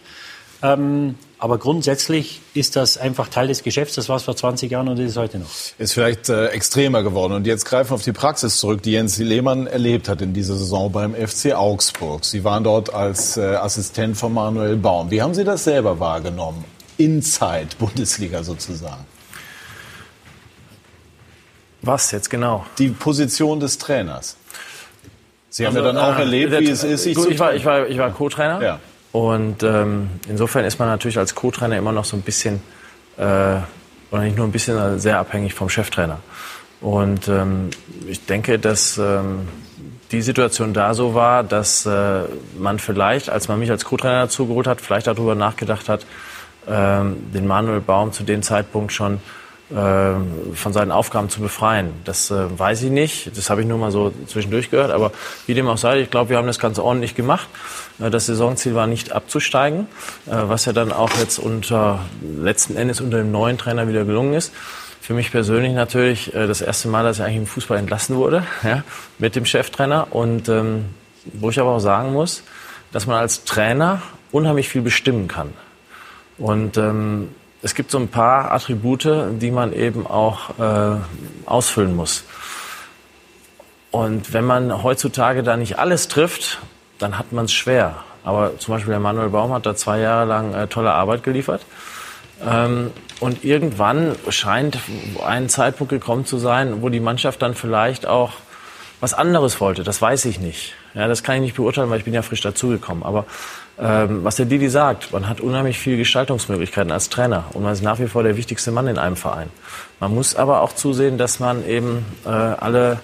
Ähm, aber grundsätzlich ist das einfach Teil des Geschäfts. Das war es vor 20 Jahren und ist heute noch. Ist vielleicht äh, extremer geworden. Und jetzt greifen wir auf die Praxis zurück, die Jens Lehmann erlebt hat in dieser Saison beim FC Augsburg. Sie waren dort als äh, Assistent von Manuel Baum. Wie haben Sie das selber wahrgenommen? Inside Bundesliga sozusagen. Was jetzt genau? Die Position des Trainers. Sie haben Also, ja dann auch äh, erlebt, wie es ist, sich gut, ich war, ich war, ich war Co-Trainer. Ja. Und ähm, insofern ist man natürlich als Co-Trainer immer noch so ein bisschen, äh, oder nicht nur ein bisschen, sehr abhängig vom Cheftrainer. Und ähm, ich denke, dass ähm, die Situation da so war, dass äh, man vielleicht, als man mich als Co-Trainer dazu geholt hat, vielleicht darüber nachgedacht hat, den Manuel Baum zu dem Zeitpunkt schon ähm, von seinen Aufgaben zu befreien. Das äh, weiß ich nicht, das habe ich nur mal so zwischendurch gehört, aber wie dem auch sei, ich glaube, wir haben das ganz ordentlich gemacht. Äh, Das Saisonziel war nicht abzusteigen, äh, was ja dann auch jetzt unter letzten Endes unter dem neuen Trainer wieder gelungen ist. Für mich persönlich natürlich das erste Mal, dass ich eigentlich im Fußball entlassen wurde, <laughs> ja, mit dem Cheftrainer. Und ähm, wo ich aber auch sagen muss, dass man als Trainer unheimlich viel bestimmen kann. Und ähm, es gibt so ein paar Attribute, die man eben auch äh, ausfüllen muss. Und wenn man heutzutage da nicht alles trifft, dann hat man es schwer. Aber zum Beispiel der Manuel Baum hat da zwei Jahre lang äh, tolle Arbeit geliefert. Ähm, und irgendwann scheint ein Zeitpunkt gekommen zu sein, wo die Mannschaft dann vielleicht auch was anderes wollte. Das weiß ich nicht. Ja, das kann ich nicht beurteilen, weil ich bin ja frisch dazugekommen. Aber ähm, was der Didi sagt, man hat unheimlich viele Gestaltungsmöglichkeiten als Trainer und man ist nach wie vor der wichtigste Mann in einem Verein. Man muss aber auch zusehen, dass man eben äh, alle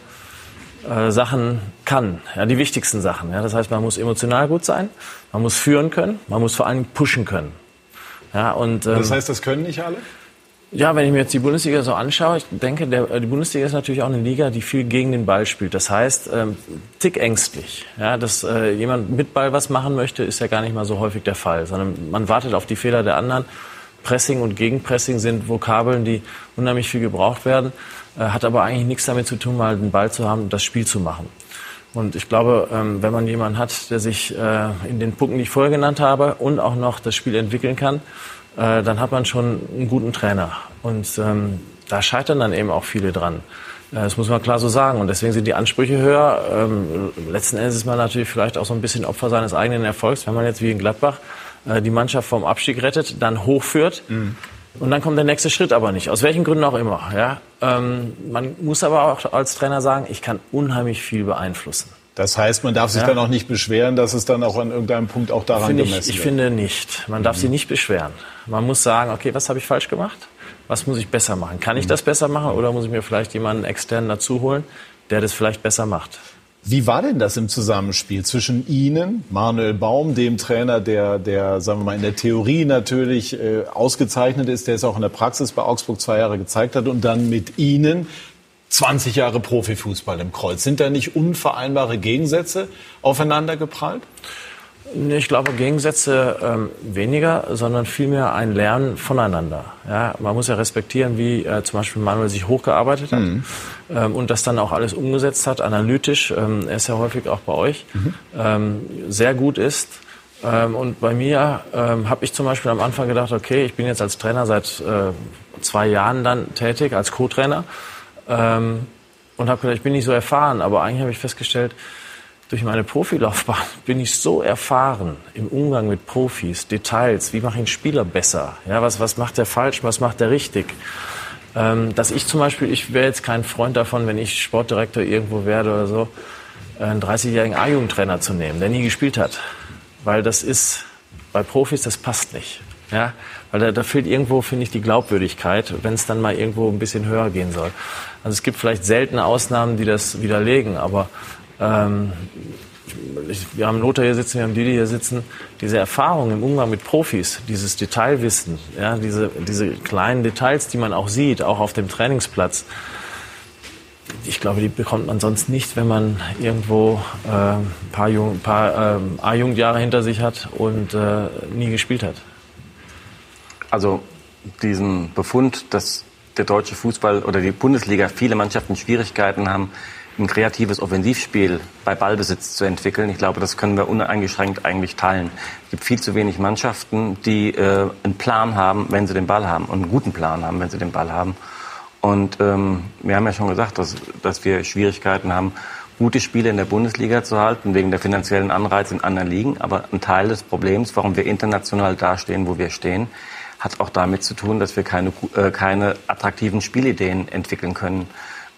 äh, Sachen kann, ja, die wichtigsten Sachen. Ja. Das heißt, man muss emotional gut sein, man muss führen können, man muss vor allem pushen können. Ja, und, ähm, Das heißt, das können nicht alle? Ja, wenn ich mir jetzt die Bundesliga so anschaue, ich denke, der, die Bundesliga ist natürlich auch eine Liga, die viel gegen den Ball spielt. Das heißt, ähm, tick ängstlich. Ja, dass äh, jemand mit Ball was machen möchte, ist ja gar nicht mal so häufig der Fall, sondern man wartet auf die Fehler der anderen. Pressing und Gegenpressing sind Vokabeln, die unheimlich viel gebraucht werden, äh, hat aber eigentlich nichts damit zu tun, mal den Ball zu haben und das Spiel zu machen. Und ich glaube, ähm, wenn man jemanden hat, der sich äh, in den Punkten, die ich vorher genannt habe, und auch noch das Spiel entwickeln kann, äh, dann hat man schon einen guten Trainer. Und ähm, da scheitern dann eben auch viele dran. Äh, Das muss man klar so sagen. Und deswegen sind die Ansprüche höher. Ähm, letzten Endes ist man natürlich vielleicht auch so ein bisschen Opfer seines eigenen Erfolgs, wenn man jetzt wie in Gladbach äh, die Mannschaft vom Abstieg rettet, dann hochführt. Und dann kommt der nächste Schritt aber nicht, aus welchen Gründen auch immer. Ja? Ähm, man muss aber auch als Trainer sagen, ich kann unheimlich viel beeinflussen. Das heißt, man darf sich ja. dann auch nicht beschweren, dass es dann auch an irgendeinem Punkt auch daran finde gemessen ich, ich wird. finde nicht. Man darf mhm. sich nicht beschweren. Man muss sagen, okay, was habe ich falsch gemacht? Was muss ich besser machen? Kann ich mhm. das besser machen oder muss ich mir vielleicht jemanden externen dazu holen, der das vielleicht besser macht? Wie war denn das im Zusammenspiel zwischen Ihnen, Manuel Baum, dem Trainer, der, der sagen wir mal, in der Theorie natürlich äh, ausgezeichnet ist, der es auch in der Praxis bei Augsburg zwei Jahre gezeigt hat, und dann mit Ihnen, 20 Jahre Profifußball im Kreuz. Sind da nicht unvereinbare Gegensätze aufeinander geprallt? Ich glaube Gegensätze ähm, weniger, sondern vielmehr ein Lernen voneinander. Ja, man muss ja respektieren, wie äh, zum Beispiel Manuel sich hochgearbeitet hat mhm. ähm, und das dann auch alles umgesetzt hat, analytisch. Ähm, er ist ja häufig auch bei euch mhm. ähm, sehr gut ist. Ähm, und bei mir ähm, habe ich zum Beispiel am Anfang gedacht, okay, ich bin jetzt als Trainer seit äh, zwei Jahren dann tätig als Co-Trainer ähm, und habe gedacht, ich bin nicht so erfahren, aber eigentlich habe ich festgestellt, durch meine Profilaufbahn <laughs> bin ich so erfahren im Umgang mit Profis, Details, wie mache ich einen Spieler besser, ja, was, was macht der falsch, was macht der richtig, ähm, dass ich zum Beispiel, ich wäre jetzt kein Freund davon, wenn ich Sportdirektor irgendwo werde oder so, einen 30-jährigen A-Jugendtrainer zu nehmen, der nie gespielt hat, weil das ist bei Profis, das passt nicht. Ja, weil da, da fehlt irgendwo, finde ich, die Glaubwürdigkeit, wenn es dann mal irgendwo ein bisschen höher gehen soll. Also es gibt vielleicht seltene Ausnahmen, die das widerlegen, aber ähm, ich, wir haben Lothar hier sitzen, wir haben Didi hier sitzen. Diese Erfahrung im Umgang mit Profis, dieses Detailwissen, ja, diese, diese kleinen Details, die man auch sieht, auch auf dem Trainingsplatz, ich glaube, die bekommt man sonst nicht, wenn man irgendwo äh, ein paar, Jung, paar äh, A-Jugendjahre hinter sich hat und äh, nie gespielt hat. Also diesen Befund, dass der deutsche Fußball oder die Bundesliga viele Mannschaften Schwierigkeiten haben, ein kreatives Offensivspiel bei Ballbesitz zu entwickeln. Ich glaube, das können wir uneingeschränkt eigentlich teilen. Es gibt viel zu wenig Mannschaften, die äh, einen Plan haben, wenn sie den Ball haben und einen guten Plan haben, wenn sie den Ball haben. Und ähm, wir haben ja schon gesagt, dass, dass wir Schwierigkeiten haben, gute Spiele in der Bundesliga zu halten, wegen der finanziellen Anreize in anderen Ligen. Aber ein Teil des Problems, warum wir international dastehen, wo wir stehen, hat auch damit zu tun, dass wir keine, äh, keine attraktiven Spielideen entwickeln können.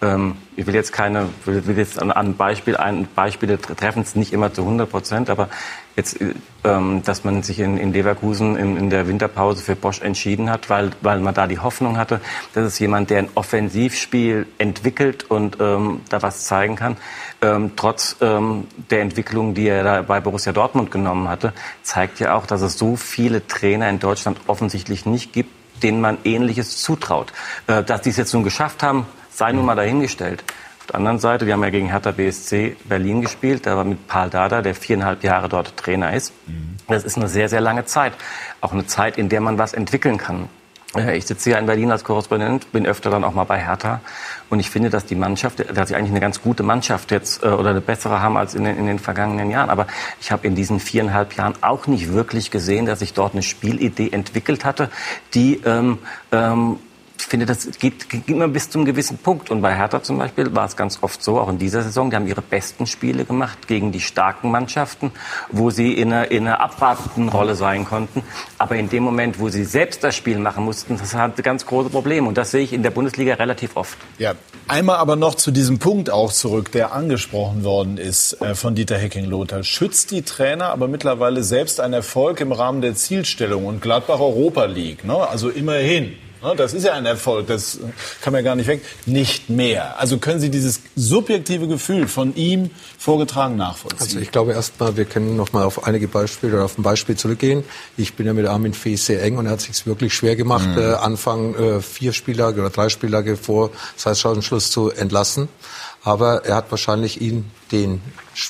Ähm, ich will jetzt keine, will, will jetzt an, an Beispiel, ein, Beispiele treffen es nicht immer zu 100 Prozent, aber jetzt, ähm, dass man sich in, in Leverkusen in, in, der Winterpause für Bosch entschieden hat, weil, weil man da die Hoffnung hatte, dass es jemand, der ein Offensivspiel entwickelt und ähm, da was zeigen kann. Ähm, trotz ähm, der Entwicklung, die er da bei Borussia Dortmund genommen hatte, zeigt ja auch, dass es so viele Trainer in Deutschland offensichtlich nicht gibt, denen man Ähnliches zutraut. Äh, dass die es jetzt nun geschafft haben, sei nun mal dahingestellt. Auf der anderen Seite, wir haben ja gegen Hertha BSC Berlin gespielt, da war mit Paul Dada, der viereinhalb Jahre dort Trainer ist. Das ist eine sehr, sehr lange Zeit. Auch eine Zeit, in der man was entwickeln kann. Ich sitze hier in Berlin als Korrespondent, bin öfter dann auch mal bei Hertha. Und ich finde, dass die Mannschaft, dass sie eigentlich eine ganz gute Mannschaft jetzt äh, oder eine bessere haben als in den, in den vergangenen Jahren. Aber ich habe in diesen viereinhalb Jahren auch nicht wirklich gesehen, dass sich dort eine Spielidee entwickelt hatte, die ähm, ähm, finde, das geht, geht immer bis zum gewissen Punkt. Und bei Hertha zum Beispiel war es ganz oft so, auch in dieser Saison, die haben ihre besten Spiele gemacht gegen die starken Mannschaften, wo sie in einer, in einer abwartenden Rolle sein konnten. Aber in dem Moment, wo sie selbst das Spiel machen mussten, das hatte ganz große Probleme. Und das sehe ich in der Bundesliga relativ oft. Ja, einmal aber noch zu diesem Punkt auch zurück, der angesprochen worden ist äh, von Dieter Hecking-Lothar. Schützt die Trainer aber mittlerweile selbst ein Erfolg im Rahmen der Zielstellung und Gladbach Europa League? Ne? Also immerhin. Ne, das ist ja ein Erfolg, das kann man gar nicht weg. Nicht mehr. Also können Sie dieses subjektive Gefühl von ihm vorgetragen nachvollziehen? Also ich glaube erstmal, wir können noch mal auf einige Beispiele oder auf ein Beispiel zurückgehen. Ich bin ja mit Armin Fee sehr eng und er hat sich wirklich schwer gemacht, mhm. äh, Anfang äh, vier Spieltage oder drei Spieltage vor Zeitschauenschluss zu entlassen. Aber er hat wahrscheinlich ihn den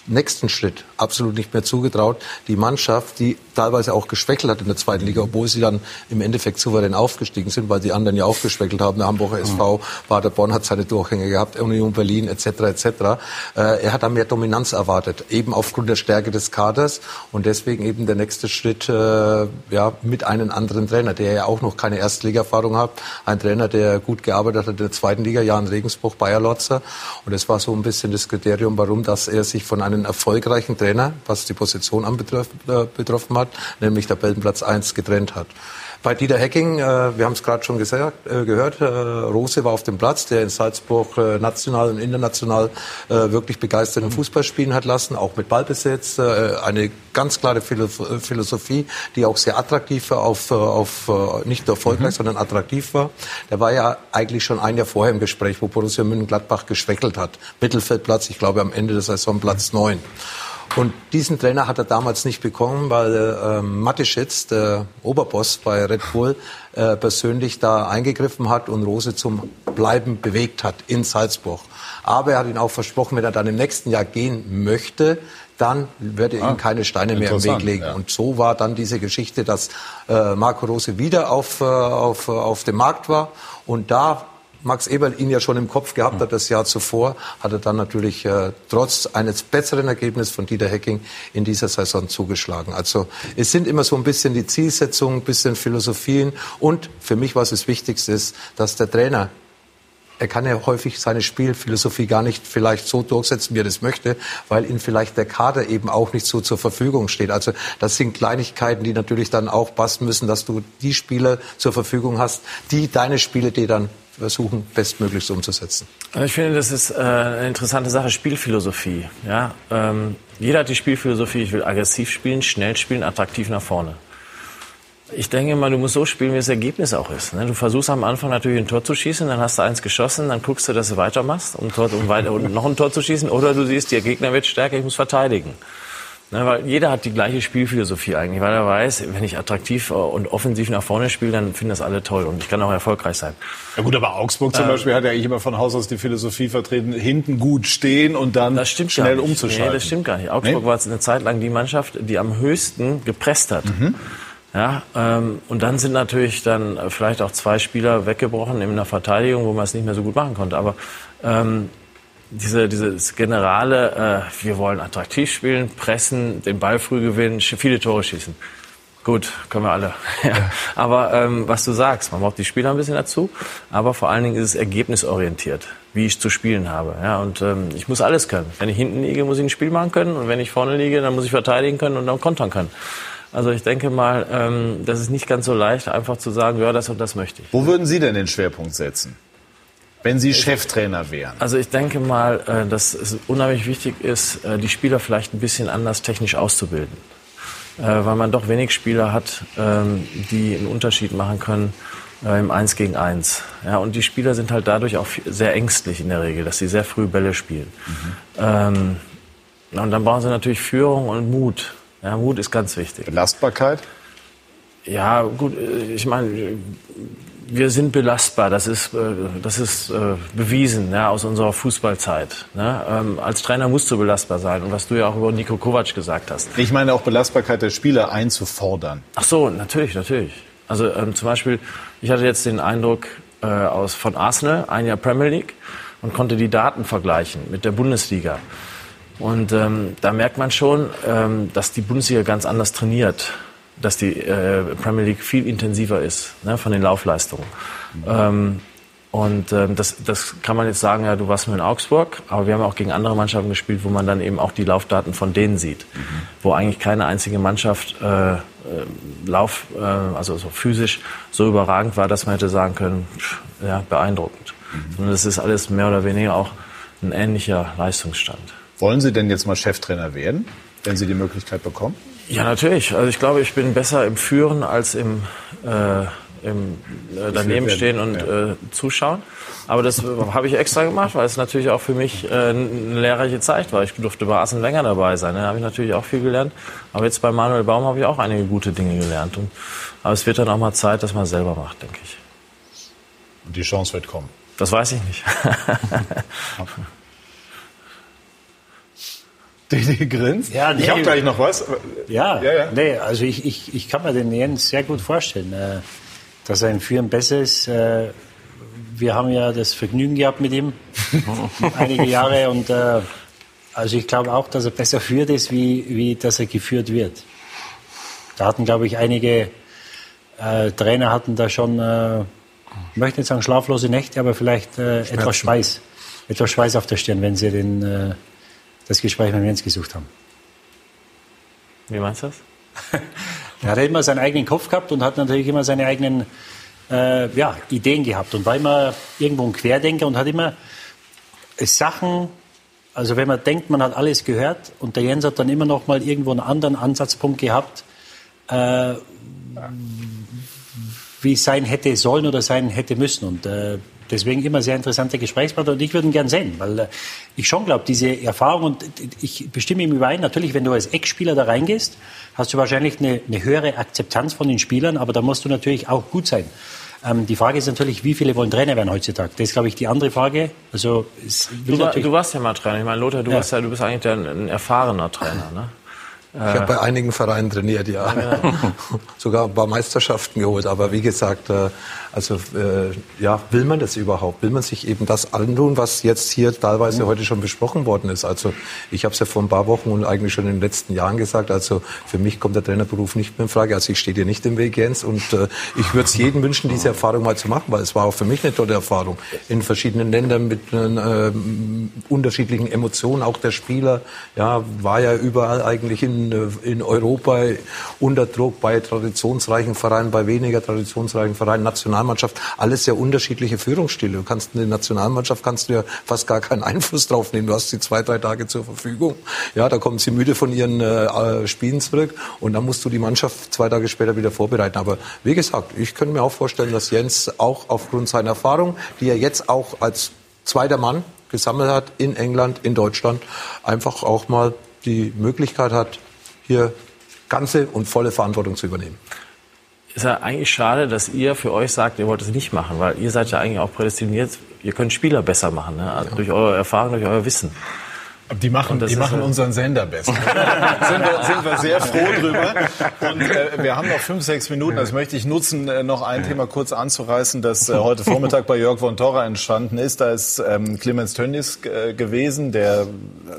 nächsten Schritt absolut nicht mehr zugetraut. Die Mannschaft, die teilweise auch geschwächelt hat in der zweiten Liga, obwohl sie dann im Endeffekt souverän aufgestiegen sind, weil die anderen ja auch geschwächelt haben. Der Hamburger SV, mhm. Paderborn hat seine Durchgänge gehabt, Union Berlin etc. etc. Äh, er hat da mehr Dominanz erwartet, eben aufgrund der Stärke des Kaders und deswegen eben der nächste Schritt äh, ja mit einem anderen Trainer, der ja auch noch keine Erstliga-Erfahrung hat, ein Trainer, der gut gearbeitet hat in der zweiten Liga, Jan Regensburg, Bayer Lotzer und das war so ein bisschen das Kriterium, warum dass er sich von einem erfolgreichen Trainer, was die Position anbetroffen äh, hat, nämlich Tabellenplatz 1, getrennt hat. Bei Dieter Hecking, äh, wir haben es gerade schon gesagt, äh, gehört, äh, Rose war auf dem Platz, der in Salzburg äh, national und international wirklich begeisterten Fußball spielen hat lassen, auch mit Ballbesitz, eine ganz klare Philo Philosophie, die auch sehr attraktiv war, auf, auf nicht nur erfolgreich, sondern attraktiv war. Der war ja eigentlich schon ein Jahr vorher im Gespräch, wo Borussia Mönchengladbach geschwächelt hat. Mittelfeldplatz, ich glaube am Ende der Saison Platz neun. Und diesen Trainer hat er damals nicht bekommen, weil äh, Mateschitz, der Oberboss bei Red Bull, äh, persönlich da eingegriffen hat und Rose zum Bleiben bewegt hat in Salzburg. Aber er hat ihn auch versprochen, wenn er dann im nächsten Jahr gehen möchte, dann wird er Ah, ihm keine Steine mehr im Weg legen. ja. Und so war dann diese Geschichte, dass äh, Marco Rose wieder auf, äh, auf, auf dem Markt war. Und da Max Eberl ihn ja schon im Kopf gehabt hat, das Jahr zuvor, hat er dann natürlich äh, trotz eines besseren Ergebnisses von Dieter Hecking in dieser Saison zugeschlagen. Also es sind immer so ein bisschen die Zielsetzungen, ein bisschen Philosophien und für mich, was das Wichtigste ist, dass der Trainer er kann ja häufig seine Spielphilosophie gar nicht vielleicht so durchsetzen, wie er das möchte, weil ihm vielleicht der Kader eben auch nicht so zur Verfügung steht. Also das sind Kleinigkeiten, die natürlich dann auch passen müssen, dass du die Spieler zur Verfügung hast, die deine Spiele dir dann versuchen, bestmöglichst umzusetzen. Ich finde, das ist äh, eine interessante Sache, Spielphilosophie. Ja? Ähm, jeder hat die Spielphilosophie, ich will aggressiv spielen, schnell spielen, attraktiv nach vorne. Ich denke mal, du musst so spielen, wie das Ergebnis auch ist. Ne? Du versuchst am Anfang natürlich ein Tor zu schießen, dann hast du eins geschossen, dann guckst du, dass du weitermachst, um, Tor, um, weiter, <laughs> um noch ein Tor zu schießen. Oder du siehst, der Gegner wird stärker, ich muss verteidigen. Ne, weil jeder hat die gleiche Spielphilosophie eigentlich, weil er weiß, wenn ich attraktiv und offensiv nach vorne spiele, dann finden das alle toll und ich kann auch erfolgreich sein. Ja gut, aber Augsburg zum Ähm, Beispiel hat ja eigentlich immer von Haus aus die Philosophie vertreten, hinten gut stehen und dann schnell umzuschalten. Nee, das stimmt gar nicht. Augsburg Nee? war eine Zeit lang die Mannschaft, die am höchsten gepresst hat. Mhm. Ja, ähm, und dann sind natürlich dann äh, vielleicht auch zwei Spieler weggebrochen in der Verteidigung, wo man es nicht mehr so gut machen konnte. Aber ähm, diese, dieses generale, äh, wir wollen attraktiv spielen, pressen, den Ball früh gewinnen, viele Tore schießen. Gut, können wir alle. <laughs> ja. Aber ähm, was du sagst, man braucht die Spieler ein bisschen dazu, aber vor allen Dingen ist es ergebnisorientiert, wie ich zu spielen habe. Ja, und ähm, ich muss alles können. Wenn ich hinten liege, muss ich ein Spiel machen können und wenn ich vorne liege, dann muss ich verteidigen können und dann kontern können. Also ich denke mal, ähm, das ist nicht ganz so leicht, einfach zu sagen, ja, das und das möchte ich. Wo würden Sie denn den Schwerpunkt setzen, wenn Sie Cheftrainer wären? Also ich denke mal, äh, dass es unheimlich wichtig ist, äh, die Spieler vielleicht ein bisschen anders technisch auszubilden. Äh, Weil man doch wenig Spieler hat, ähm, die einen Unterschied machen können im Eins gegen Eins. Ja, und die Spieler sind halt dadurch auch sehr ängstlich in der Regel, dass sie sehr früh Bälle spielen. Ähm, und dann brauchen sie natürlich Führung und Mut. Ja, Mut ist ganz wichtig. Belastbarkeit? Ja, gut, ich meine, wir sind belastbar, das ist, äh, das ist äh, bewiesen ja, aus unserer Fußballzeit. Ne? Ähm, als Trainer musst du belastbar sein. Und was du ja auch über Nico Kovac gesagt hast. Ich meine auch Belastbarkeit der Spieler einzufordern. Ach so, natürlich, natürlich. Also ähm, zum Beispiel, ich hatte jetzt den Eindruck äh, aus, von Arsenal, ein Jahr Premier League, und konnte die Daten vergleichen mit der Bundesliga. Und ähm, da merkt man schon, ähm, dass die Bundesliga ganz anders trainiert, dass die äh, Premier League viel intensiver ist ne, von den Laufleistungen. Ähm, und ähm, das, das kann man jetzt sagen, ja, du warst nur in Augsburg, aber wir haben auch gegen andere Mannschaften gespielt, wo man dann eben auch die Laufdaten von denen sieht, wo eigentlich keine einzige Mannschaft äh, äh, Lauf, äh, also so physisch so überragend war, dass man hätte sagen können, pff, ja, beeindruckend. Sondern es ist alles mehr oder weniger auch ein ähnlicher Leistungsstand. Wollen Sie denn jetzt mal Cheftrainer werden, wenn Sie die Möglichkeit bekommen? Ja, natürlich. Also ich glaube, ich bin besser im Führen als im, äh, im äh, daneben werden, stehen und äh, zuschauen. Aber das äh, habe ich extra gemacht, weil es natürlich auch für mich äh, eine lehrreiche Zeit war. Ich durfte bei Assen länger dabei sein. Da habe ich natürlich auch viel gelernt. Aber jetzt bei Manuel Baum habe ich auch einige gute Dinge gelernt. Und, aber es wird dann auch mal Zeit, dass man selber macht, denke ich. Und die Chance wird kommen. Das weiß ich nicht. <laughs> <laughs> Die grinst. Ja, nee. Ich habe gleich noch was. Ja, Ja, ja. Nee, also ich, ich, ich kann mir den Jens sehr gut vorstellen, äh, dass sein Führen besser ist. Äh, wir haben ja das Vergnügen gehabt mit ihm <laughs> einige Jahre und äh, also ich glaube auch, dass er besser führt ist, wie, wie dass er geführt wird. Da hatten, glaube ich, einige äh, Trainer hatten da schon, äh, ich möchte nicht sagen schlaflose Nächte, aber vielleicht äh, etwas Schweiß, etwas Schweiß auf der Stirn, wenn sie den, das Gespräch mit Jens gesucht haben. Wie meinst du das? <laughs> Er hat immer seinen eigenen Kopf gehabt und hat natürlich immer seine eigenen äh, ja, Ideen gehabt und war immer irgendwo ein Querdenker und hat immer Sachen, also wenn man denkt, man hat alles gehört und der Jens hat dann immer noch mal irgendwo einen anderen Ansatzpunkt gehabt, äh, wie es sein hätte sollen oder sein hätte müssen. Und äh, deswegen immer sehr interessante Gesprächspartner und ich würde ihn gern sehen, weil äh, ich schon glaube, diese Erfahrung und ich bestimme ihm überein, natürlich, wenn du als Ex-Spieler da reingehst, hast du wahrscheinlich eine, eine höhere Akzeptanz von den Spielern, aber da musst du natürlich auch gut sein. Ähm, die Frage ist natürlich, wie viele wollen Trainer werden heutzutage? Das ist, glaube ich, die andere Frage. Also, du, war, du, warst ja mal Trainer. Ich meine, Lothar, du, ja. ja, du bist eigentlich ein, ein erfahrener Trainer. Ne? Ich habe bei einigen Vereinen trainiert, ja. ja. <laughs> Sogar ein paar Meisterschaften geholt. Aber wie gesagt, äh, also äh, ja, will man das überhaupt? Will man sich eben das antun, was jetzt hier teilweise heute schon besprochen worden ist? Also ich habe es ja vor ein paar Wochen und eigentlich schon in den letzten Jahren gesagt. Also für mich kommt der Trainerberuf nicht mehr in Frage. Also ich stehe dir nicht im Weg, Jens. Und äh, ich würde es jedem wünschen, diese Erfahrung mal zu machen, weil es war auch für mich eine tolle Erfahrung. In verschiedenen Ländern mit äh, unterschiedlichen Emotionen. Auch der Spieler ja, war ja überall eigentlich in, äh, in Europa unter Druck bei traditionsreichen Vereinen, bei weniger traditionsreichen Vereinen, national Nationalmannschaft alles sehr unterschiedliche Führungsstile. Du kannst in der Nationalmannschaft kannst du ja fast gar keinen Einfluss drauf nehmen. Du hast sie zwei, drei Tage zur Verfügung. Ja, da kommen sie müde von ihren äh, Spielen zurück und dann musst du die Mannschaft zwei Tage später wieder vorbereiten. Aber wie gesagt, ich könnte mir auch vorstellen, dass Jens auch aufgrund seiner Erfahrung, die er jetzt auch als zweiter Mann gesammelt hat in England, in Deutschland, einfach auch mal die Möglichkeit hat, hier ganze und volle Verantwortung zu übernehmen ist ja eigentlich schade, dass ihr für euch sagt, ihr wollt es nicht machen, weil ihr seid ja eigentlich auch prädestiniert, ihr könnt Spieler besser machen, ne? also ja. durch eure Erfahrung, durch euer Wissen. Die machen, die machen unseren Sender besser. <laughs> sind, wir, sind wir sehr froh drüber. Und äh, wir haben noch fünf, sechs Minuten. Das möchte ich nutzen, äh, noch ein Thema kurz anzureißen, das äh, heute Vormittag bei Jörg von Torra entstanden ist. Da ist ähm, Clemens Tönnies äh, gewesen, der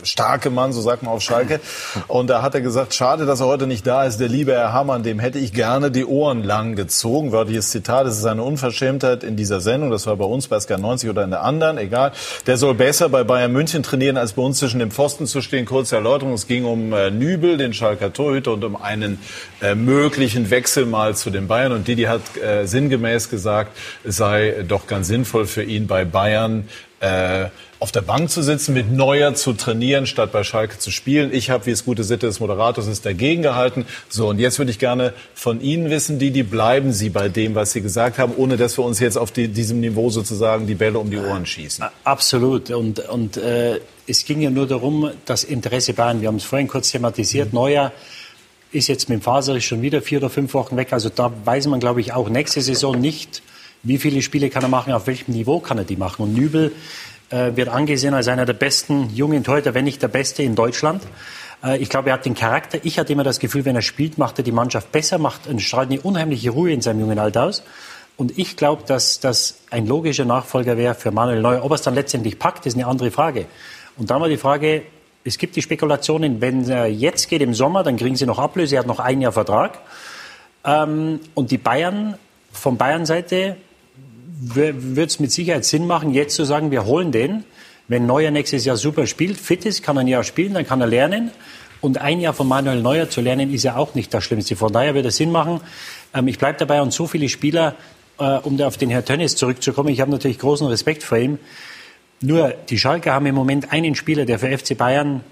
starke Mann, so sagt man auf Schalke. Und da hat er gesagt, schade, dass er heute nicht da ist. Der liebe Herr Hammann, dem hätte ich gerne die Ohren lang gezogen. Wörtliches Zitat, das ist eine Unverschämtheit in dieser Sendung. Das war bei uns bei SK90 oder in der anderen, egal. Der soll besser bei Bayern München trainieren als bei uns zwischen dem Pfosten zu stehen. Kurze Erläuterung. Es ging um äh, Nübel, den Schalker Torhüter, und um einen äh, möglichen Wechsel mal zu den Bayern. Und Didi hat äh, sinngemäß gesagt, es sei doch ganz sinnvoll für ihn bei Bayern äh, auf der Bank zu sitzen, mit Neuer zu trainieren, statt bei Schalke zu spielen. Ich habe, wie es gute Sitte des Moderators ist, dagegen gehalten. So, und jetzt würde ich gerne von Ihnen wissen, Didi, bleiben Sie bei dem, was Sie gesagt haben, ohne dass wir uns jetzt auf die, diesem Niveau sozusagen die Bälle um die Ohren schießen? Absolut. Und, und äh, es ging ja nur darum, das Interesse Bayern, wir haben es vorhin kurz thematisiert, mhm. Neuer ist jetzt mit dem Faserich schon wieder vier oder fünf Wochen weg. Also da weiß man, glaube ich, auch nächste Saison nicht, wie viele Spiele kann er machen, auf welchem Niveau kann er die machen. Und Nübel äh, wird angesehen als einer der besten jungen Torhüter, wenn nicht der beste in Deutschland. Äh, ich glaube, er hat den Charakter. Ich hatte immer das Gefühl, wenn er spielt, macht er die Mannschaft besser, macht und strahlt eine unheimliche Ruhe in seinem jungen Alter aus. Und ich glaube, dass das ein logischer Nachfolger wäre für Manuel Neuer. Ob er es dann letztendlich packt, ist eine andere Frage. Und dann war die Frage, es gibt die Spekulationen, wenn er jetzt geht im Sommer, dann kriegen sie noch Ablöse, er hat noch ein Jahr Vertrag. Ähm, und die Bayern, von Bayern-Seite wird es mit Sicherheit Sinn machen, jetzt zu sagen, wir holen den. Wenn Neuer nächstes Jahr super spielt, fit ist, kann er ein Jahr spielen, dann kann er lernen. Und ein Jahr von Manuel Neuer zu lernen, ist ja auch nicht das Schlimmste. Von daher wird es Sinn machen. Ähm, ich bleibe dabei und so viele Spieler, äh, um auf den Herrn Tönnies zurückzukommen, ich habe natürlich großen Respekt vor ihm. Nur die Schalke haben im Moment einen Spieler, der für FC Bayern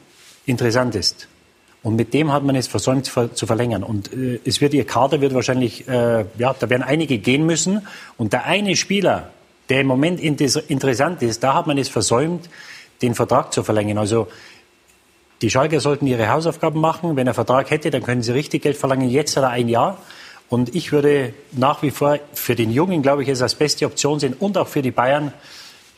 interessant ist. Und mit dem hat man es versäumt zu verlängern. Und äh, es wird ihr Kader wird wahrscheinlich, äh, ja, da werden einige gehen müssen. Und der eine Spieler, der im Moment interessant ist, da hat man es versäumt, den Vertrag zu verlängern. Also die Schalker sollten ihre Hausaufgaben machen. Wenn er Vertrag hätte, dann können sie richtig Geld verlangen. Jetzt hat er ein Jahr. Und ich würde nach wie vor für den Jungen, glaube ich, es als beste Option sehen und auch für die Bayern,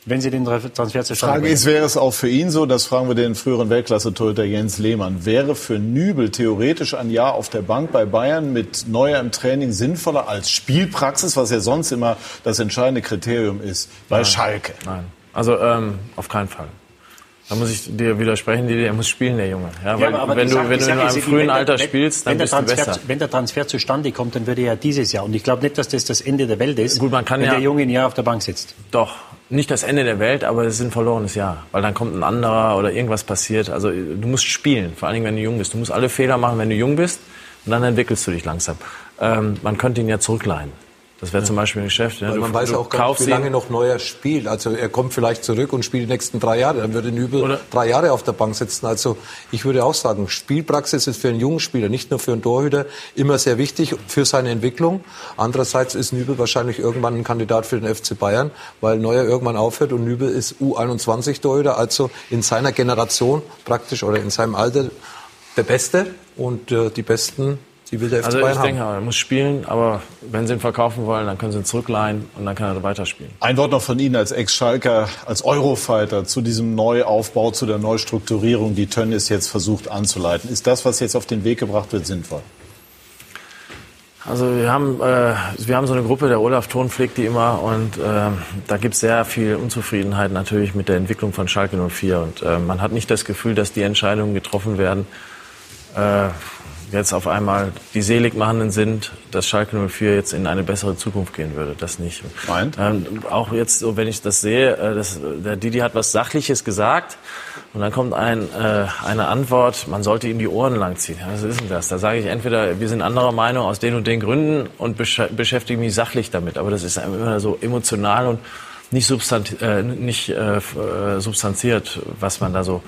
wenn Sie den Transfer zustande Frage ist, wäre es auch für ihn so, das fragen wir den früheren Weltklasse-Torhüter Jens Lehmann, wäre für Nübel theoretisch ein Jahr auf der Bank bei Bayern mit Neuer im Training sinnvoller als Spielpraxis, was ja sonst immer das entscheidende Kriterium ist, bei Nein. Schalke? Nein, also ähm, auf keinen Fall. Da muss ich dir widersprechen, er muss spielen, der Junge. Ja, weil, ja, wenn, du, wenn du in einem frühen Alter spielst, dann bist Transfer, du besser. Wenn der Transfer zustande kommt, dann würde er ja dieses Jahr. Und ich glaube nicht, dass das das Ende der Welt ist, Gut, man kann wenn ja, der Junge ein Jahr auf der Bank sitzt. Doch, nicht das Ende der Welt, aber es ist ein verlorenes Jahr. Weil dann kommt ein anderer oder irgendwas passiert. Also du musst spielen, vor allen Dingen, wenn du jung bist. Du musst alle Fehler machen, wenn du jung bist. und dann entwickelst du dich langsam. Ähm, man könnte ihn ja zurückleihen. Das wäre zum Beispiel ein Geschäft. Ja. Weil Du- man weiß du auch gar nicht, wie lange noch Neuer spielt. Also er kommt vielleicht zurück und spielt die nächsten drei Jahre. Dann würde Nübel drei Jahre auf der Bank sitzen. Also ich würde auch sagen, Spielpraxis ist für einen jungen Spieler, nicht nur für einen Torhüter, immer sehr wichtig für seine Entwicklung. Andererseits ist Nübel wahrscheinlich irgendwann ein Kandidat für den FC Bayern, weil Neuer irgendwann aufhört und Nübel ist U21-Torhüter, also in seiner Generation praktisch oder in seinem Alter der Beste. Und äh, die Besten, die will der FC Also Bayern ich haben. denke, er muss spielen, aber wenn sie ihn verkaufen wollen, dann können sie ihn zurückleihen und dann kann er weiterspielen. Ein Wort noch von Ihnen als Ex-Schalker, als Eurofighter zu diesem Neuaufbau, zu der Neustrukturierung, die Tönnies jetzt versucht anzuleiten. Ist das, was jetzt auf den Weg gebracht wird, sinnvoll? Also wir haben, äh, wir haben so eine Gruppe, der Olaf Thon pflegt die immer und äh, da gibt es sehr viel Unzufriedenheit natürlich mit der Entwicklung von Schalke 04 und äh, man hat nicht das Gefühl, dass die Entscheidungen getroffen werden, äh, jetzt auf einmal die Seligmachenden sind, dass Schalke 04 jetzt in eine bessere Zukunft gehen würde. Das nicht. Ähm, auch jetzt, so, wenn ich das sehe, äh, das, der Didi hat was Sachliches gesagt und dann kommt ein, äh, eine Antwort, man sollte ihm die Ohren langziehen. Ja, Was ist denn das? Da sage ich entweder, wir sind anderer Meinung aus den und den Gründen und besch beschäftige mich sachlich damit. Aber das ist immer so emotional und nicht, substant äh, nicht äh, äh, substanziert, was man da so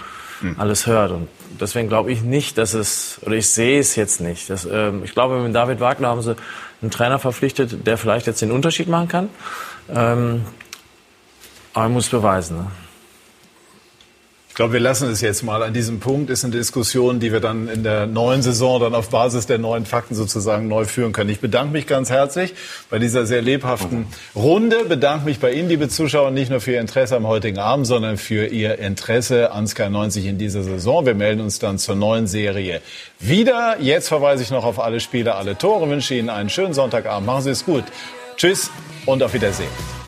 alles hört. Und deswegen glaube ich nicht, dass es, oder ich sehe es jetzt nicht. Dass, ähm, ich glaube, mit David Wagner haben sie einen Trainer verpflichtet, der vielleicht jetzt den Unterschied machen kann. Ähm, aber er muss beweisen. Ne? Ich glaube, wir lassen es jetzt mal an diesem Punkt. Ist eine Diskussion, die wir dann in der neuen Saison dann auf Basis der neuen Fakten sozusagen neu führen können. Ich bedanke mich ganz herzlich bei dieser sehr lebhaften Runde. Bedanke mich bei Ihnen, liebe Zuschauer, nicht nur für Ihr Interesse am heutigen Abend, sondern für Ihr Interesse an Sky 90 in dieser Saison. Wir melden uns dann zur neuen Serie wieder. Jetzt verweise ich noch auf alle Spiele, alle Tore. Wünsche Ihnen einen schönen Sonntagabend. Machen Sie es gut. Tschüss und auf Wiedersehen.